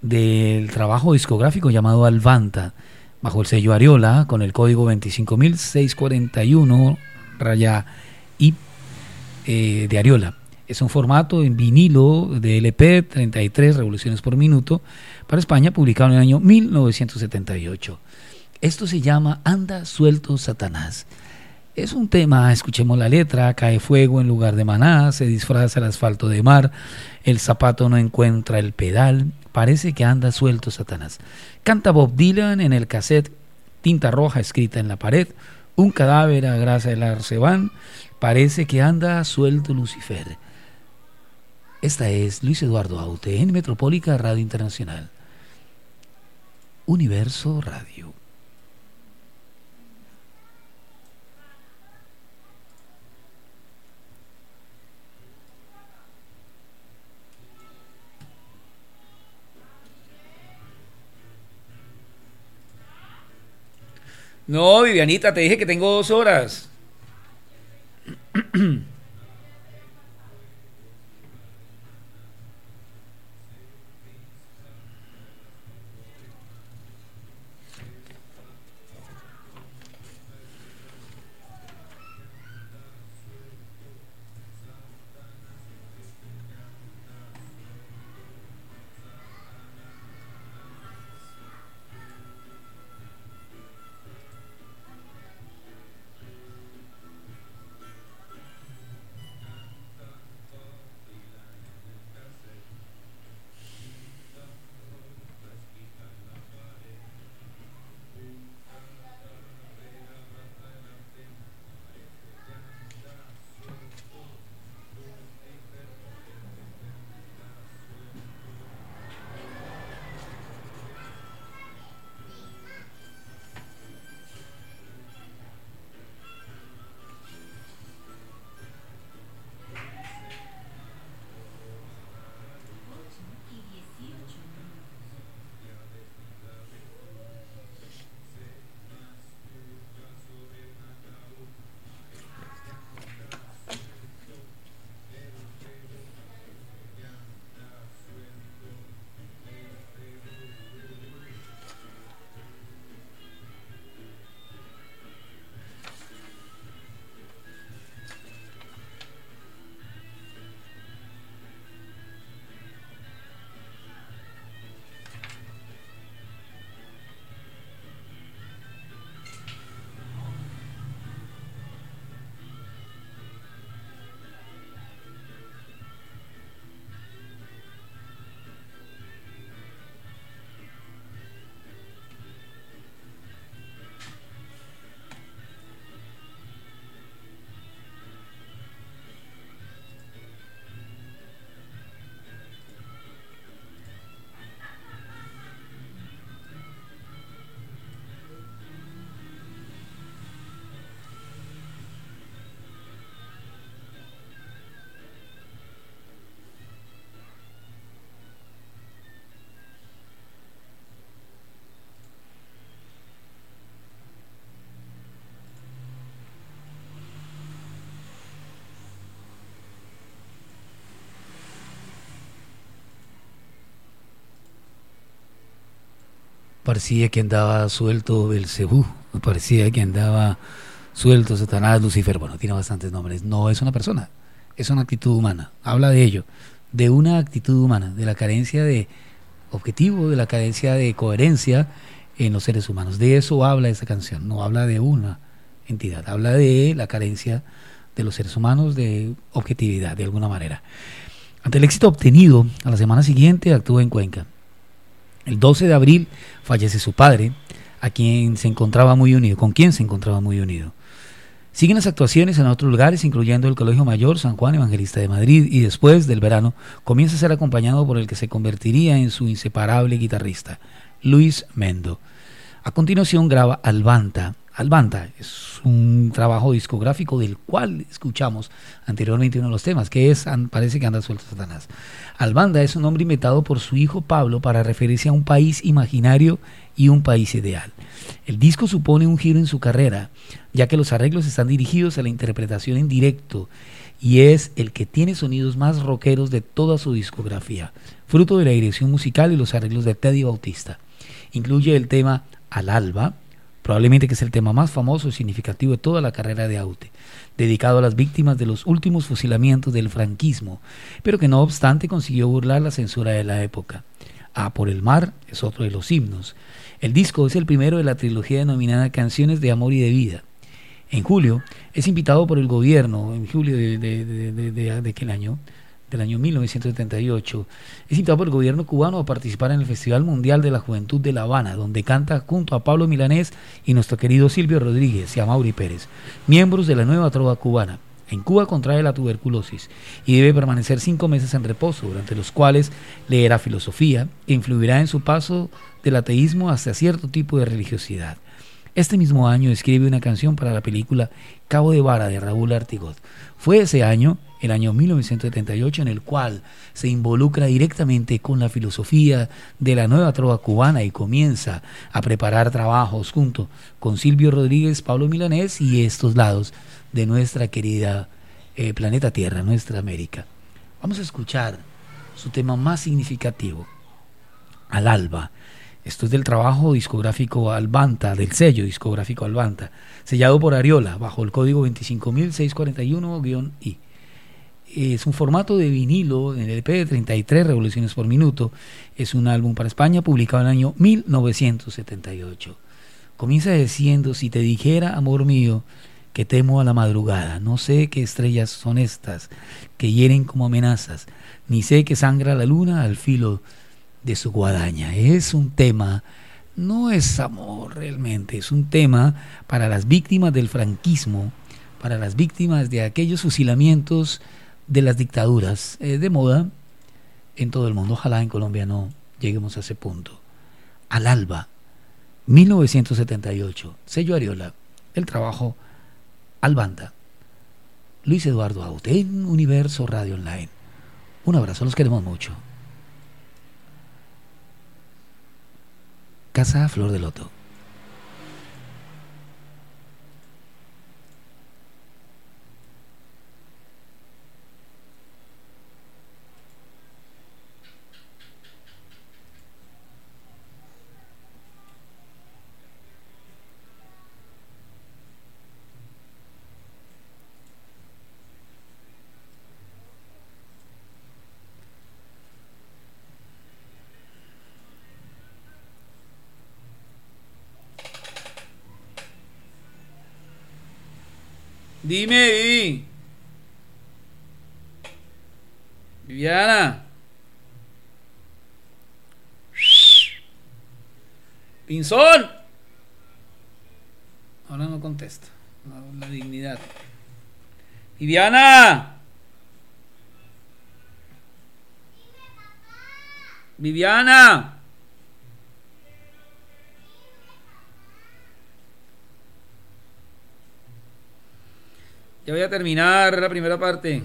del trabajo discográfico llamado Alvanta, bajo el sello Ariola, con el código 25641 raya I eh, de Ariola. Es un formato en vinilo de LP, 33 revoluciones por minuto, para España, publicado en el año 1978. Esto se llama Anda suelto Satanás. Es un tema, escuchemos la letra, cae fuego en lugar de maná, se disfraza el asfalto de mar, el zapato no encuentra el pedal, parece que anda suelto Satanás. Canta Bob Dylan en el cassette, tinta roja escrita en la pared, un cadáver a grasa del arcebán, parece que anda suelto Lucifer. Esta es Luis Eduardo Aute en Metropólica Radio Internacional. Universo Radio. No, Vivianita, te dije que tengo dos horas. parecía que andaba suelto el Cebú, parecía que andaba suelto Satanás, Lucifer, bueno, tiene bastantes nombres. No es una persona, es una actitud humana. Habla de ello, de una actitud humana, de la carencia de objetivo, de la carencia de coherencia en los seres humanos. De eso habla esa canción, no habla de una entidad, habla de la carencia de los seres humanos de objetividad, de alguna manera. Ante el éxito obtenido, a la semana siguiente actúa en Cuenca. El 12 de abril fallece su padre, a quien se encontraba muy unido, con quien se encontraba muy unido. Siguen las actuaciones en otros lugares, incluyendo el Colegio Mayor San Juan Evangelista de Madrid, y después del verano comienza a ser acompañado por el que se convertiría en su inseparable guitarrista, Luis Mendo. A continuación graba Albanta. Albanta es un trabajo discográfico del cual escuchamos anteriormente uno de los temas, que es Parece que anda suelto Satanás. Albanda es un nombre inventado por su hijo Pablo para referirse a un país imaginario y un país ideal. El disco supone un giro en su carrera, ya que los arreglos están dirigidos a la interpretación en directo y es el que tiene sonidos más rockeros de toda su discografía, fruto de la dirección musical y los arreglos de Teddy Bautista. Incluye el tema Al Alba, probablemente que es el tema más famoso y significativo de toda la carrera de Aute, dedicado a las víctimas de los últimos fusilamientos del franquismo, pero que no obstante consiguió burlar la censura de la época. A Por el Mar es otro de los himnos, el disco es el primero de la trilogía denominada Canciones de Amor y de Vida. En julio es invitado por el gobierno, en julio de, de, aquel año, del año 1978, es invitado por el gobierno cubano a participar en el Festival Mundial de la Juventud de La Habana, donde canta junto a Pablo Milanés y nuestro querido Silvio Rodríguez y a Mauri Pérez, miembros de la nueva trova cubana. En Cuba contrae la tuberculosis y debe permanecer cinco meses en reposo, durante los cuales leerá filosofía que influirá en su paso del ateísmo hasta cierto tipo de religiosidad. Este mismo año escribe una canción para la película Cabo de Vara de Raúl Artigot. Fue ese año, el año 1978, en el cual se involucra directamente con la filosofía de la nueva trova cubana y comienza a preparar trabajos junto con Silvio Rodríguez, Pablo Milanés y estos lados de nuestra querida eh, planeta Tierra, nuestra América. Vamos a escuchar su tema más significativo, Al Alba. Esto es del trabajo discográfico Albanta, del sello discográfico Albanta, sellado por Ariola, bajo el código 25641-I. Es un formato de vinilo en el EP de 33 revoluciones por minuto. Es un álbum para España publicado en el año 1978. Comienza diciendo, si te dijera, amor mío, que temo a la madrugada. No sé qué estrellas son estas que hieren como amenazas, ni sé que sangra la luna al filo de su guadaña. Es un tema, no es amor realmente, es un tema para las víctimas del franquismo, para las víctimas de aquellos fusilamientos de las dictaduras eh, de moda en todo el mundo. Ojalá en Colombia no lleguemos a ese punto. Al alba, 1978, sello Ariola, el trabajo Albanda, Luis Eduardo Auten, Universo Radio Online. Un abrazo, los queremos mucho. Casa Flor de Loto. Dime, Vivi. Viviana. Pinzón. Ahora no contesta. la dignidad. Viviana. Viviana. Ya voy a terminar la primera parte.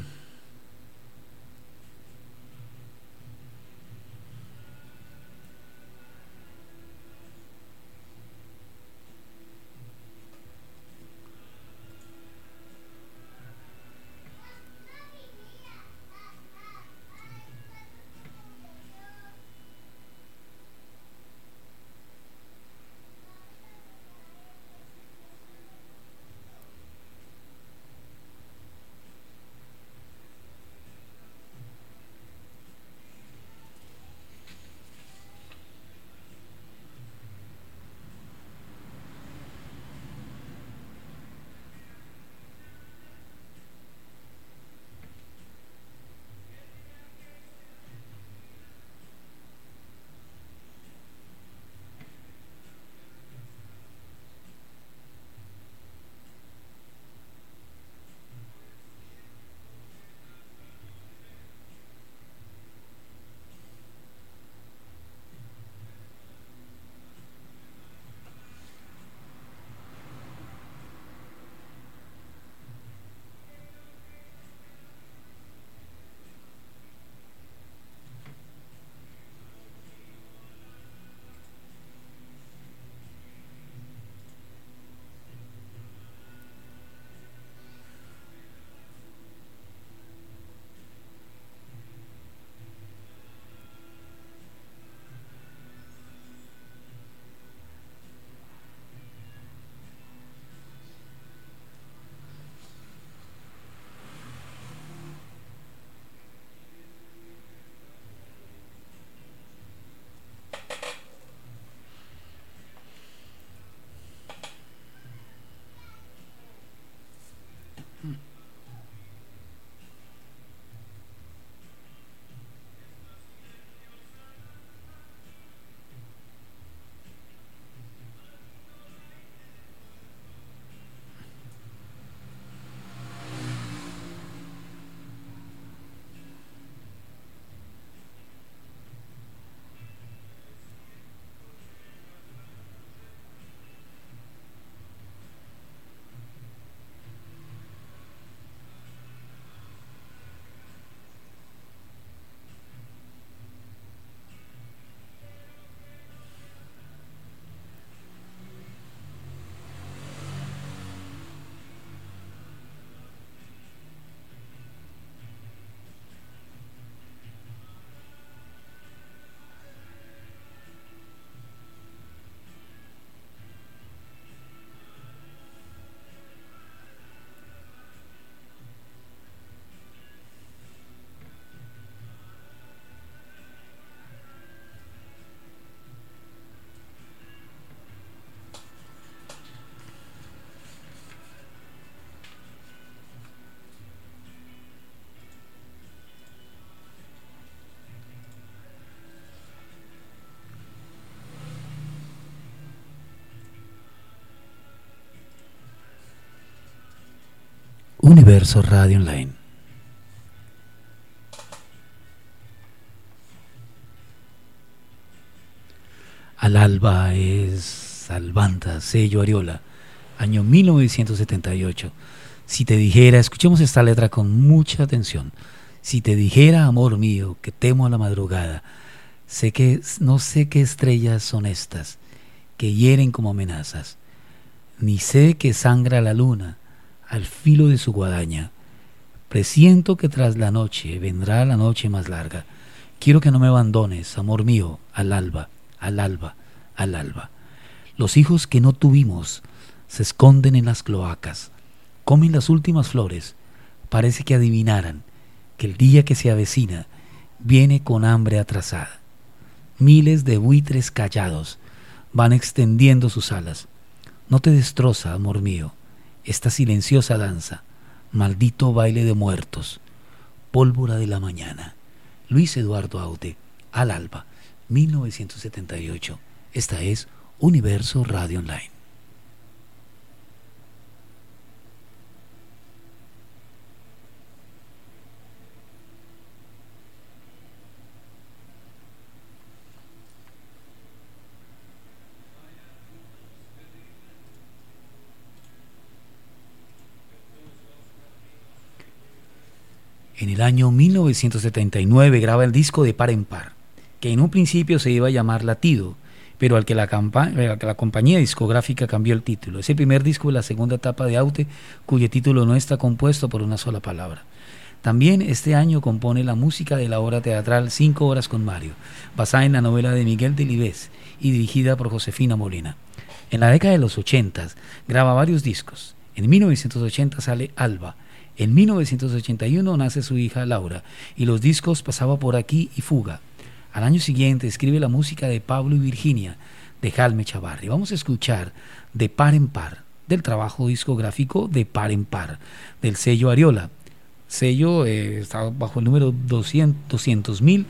Universo Radio Online. Al alba es Salvanta, sello Ariola, año 1978. Si te dijera, escuchemos esta letra con mucha atención. Si te dijera, amor mío, que temo a la madrugada, sé que no sé qué estrellas son estas que hieren como amenazas, ni sé que sangra la luna al filo de su guadaña. Presiento que tras la noche vendrá la noche más larga. Quiero que no me abandones, amor mío, al alba, al alba, al alba. Los hijos que no tuvimos se esconden en las cloacas, comen las últimas flores, parece que adivinaran que el día que se avecina viene con hambre atrasada. Miles de buitres callados van extendiendo sus alas. No te destroza, amor mío, esta silenciosa danza, maldito baile de muertos, pólvora de la mañana. Luis Eduardo Aute, Al Alba, 1978. Esta es Universo Radio Online. En el año 1979 graba el disco de Par en Par, que en un principio se iba a llamar Latido, pero al que la, la compañía discográfica cambió el título. Es el primer disco de la segunda etapa de Aute, cuyo título no está compuesto por una sola palabra. También este año compone la música de la obra teatral Cinco Horas con Mario, basada en la novela de Miguel Delibes y dirigida por Josefina Molina. En la década de los 80 graba varios discos. En 1980 sale Alba, en 1981 nace su hija Laura y los discos Pasaba por aquí y Fuga. Al año siguiente escribe la música de Pablo y Virginia de Jalme Chavarri. Vamos a escuchar de par en par del trabajo discográfico de par en par del sello Ariola. Sello eh, está bajo el número 200.000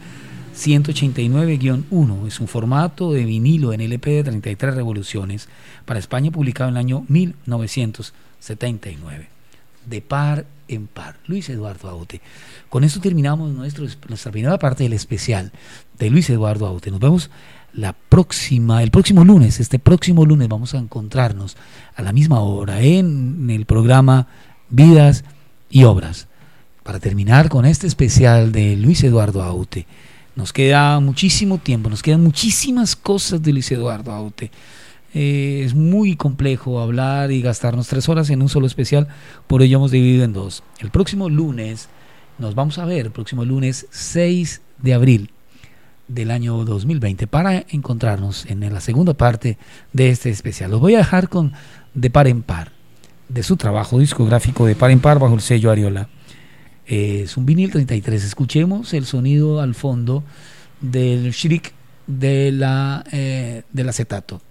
189-1 es un formato de vinilo en LP de 33 revoluciones para España publicado en el año 1979 de par en par. Luis Eduardo Aute. Con esto terminamos nuestro, nuestra primera parte del especial de Luis Eduardo Aute. Nos vemos la próxima, el próximo lunes. Este próximo lunes vamos a encontrarnos a la misma hora en el programa Vidas y Obras. Para terminar con este especial de Luis Eduardo Aute. Nos queda muchísimo tiempo, nos quedan muchísimas cosas de Luis Eduardo Aute. Eh, es muy complejo hablar y gastarnos tres horas en un solo especial, por ello hemos dividido en dos. El próximo lunes nos vamos a ver, el próximo lunes 6 de abril del año 2020, para encontrarnos en la segunda parte de este especial. Los voy a dejar con De Par en Par, de su trabajo discográfico De Par en Par bajo el sello Ariola. es un vinil 33. Escuchemos el sonido al fondo del shriek de la, eh, del acetato.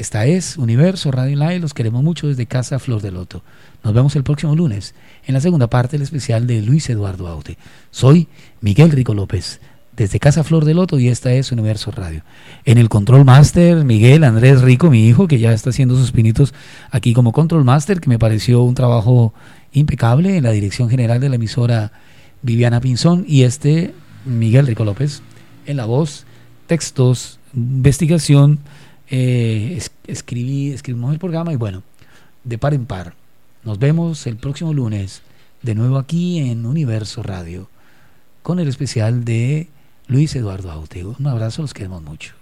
Esta es Universo Radio Live, los queremos mucho desde Casa Flor de Loto. Nos vemos el próximo lunes en la segunda parte del especial de Luis Eduardo Aute. Soy Miguel Rico López, desde Casa Flor de Loto y esta es Universo Radio. En el Control Master, Miguel Andrés Rico, mi hijo, que ya está haciendo sus pinitos aquí como Control Master, que me pareció un trabajo impecable en la dirección general de la emisora Viviana Pinzón y este Miguel Rico López en la voz, textos, investigación eh, escribí, escribimos el programa y bueno, de par en par. Nos vemos el próximo lunes, de nuevo aquí en Universo Radio, con el especial de Luis Eduardo Autego. Un abrazo, los queremos mucho.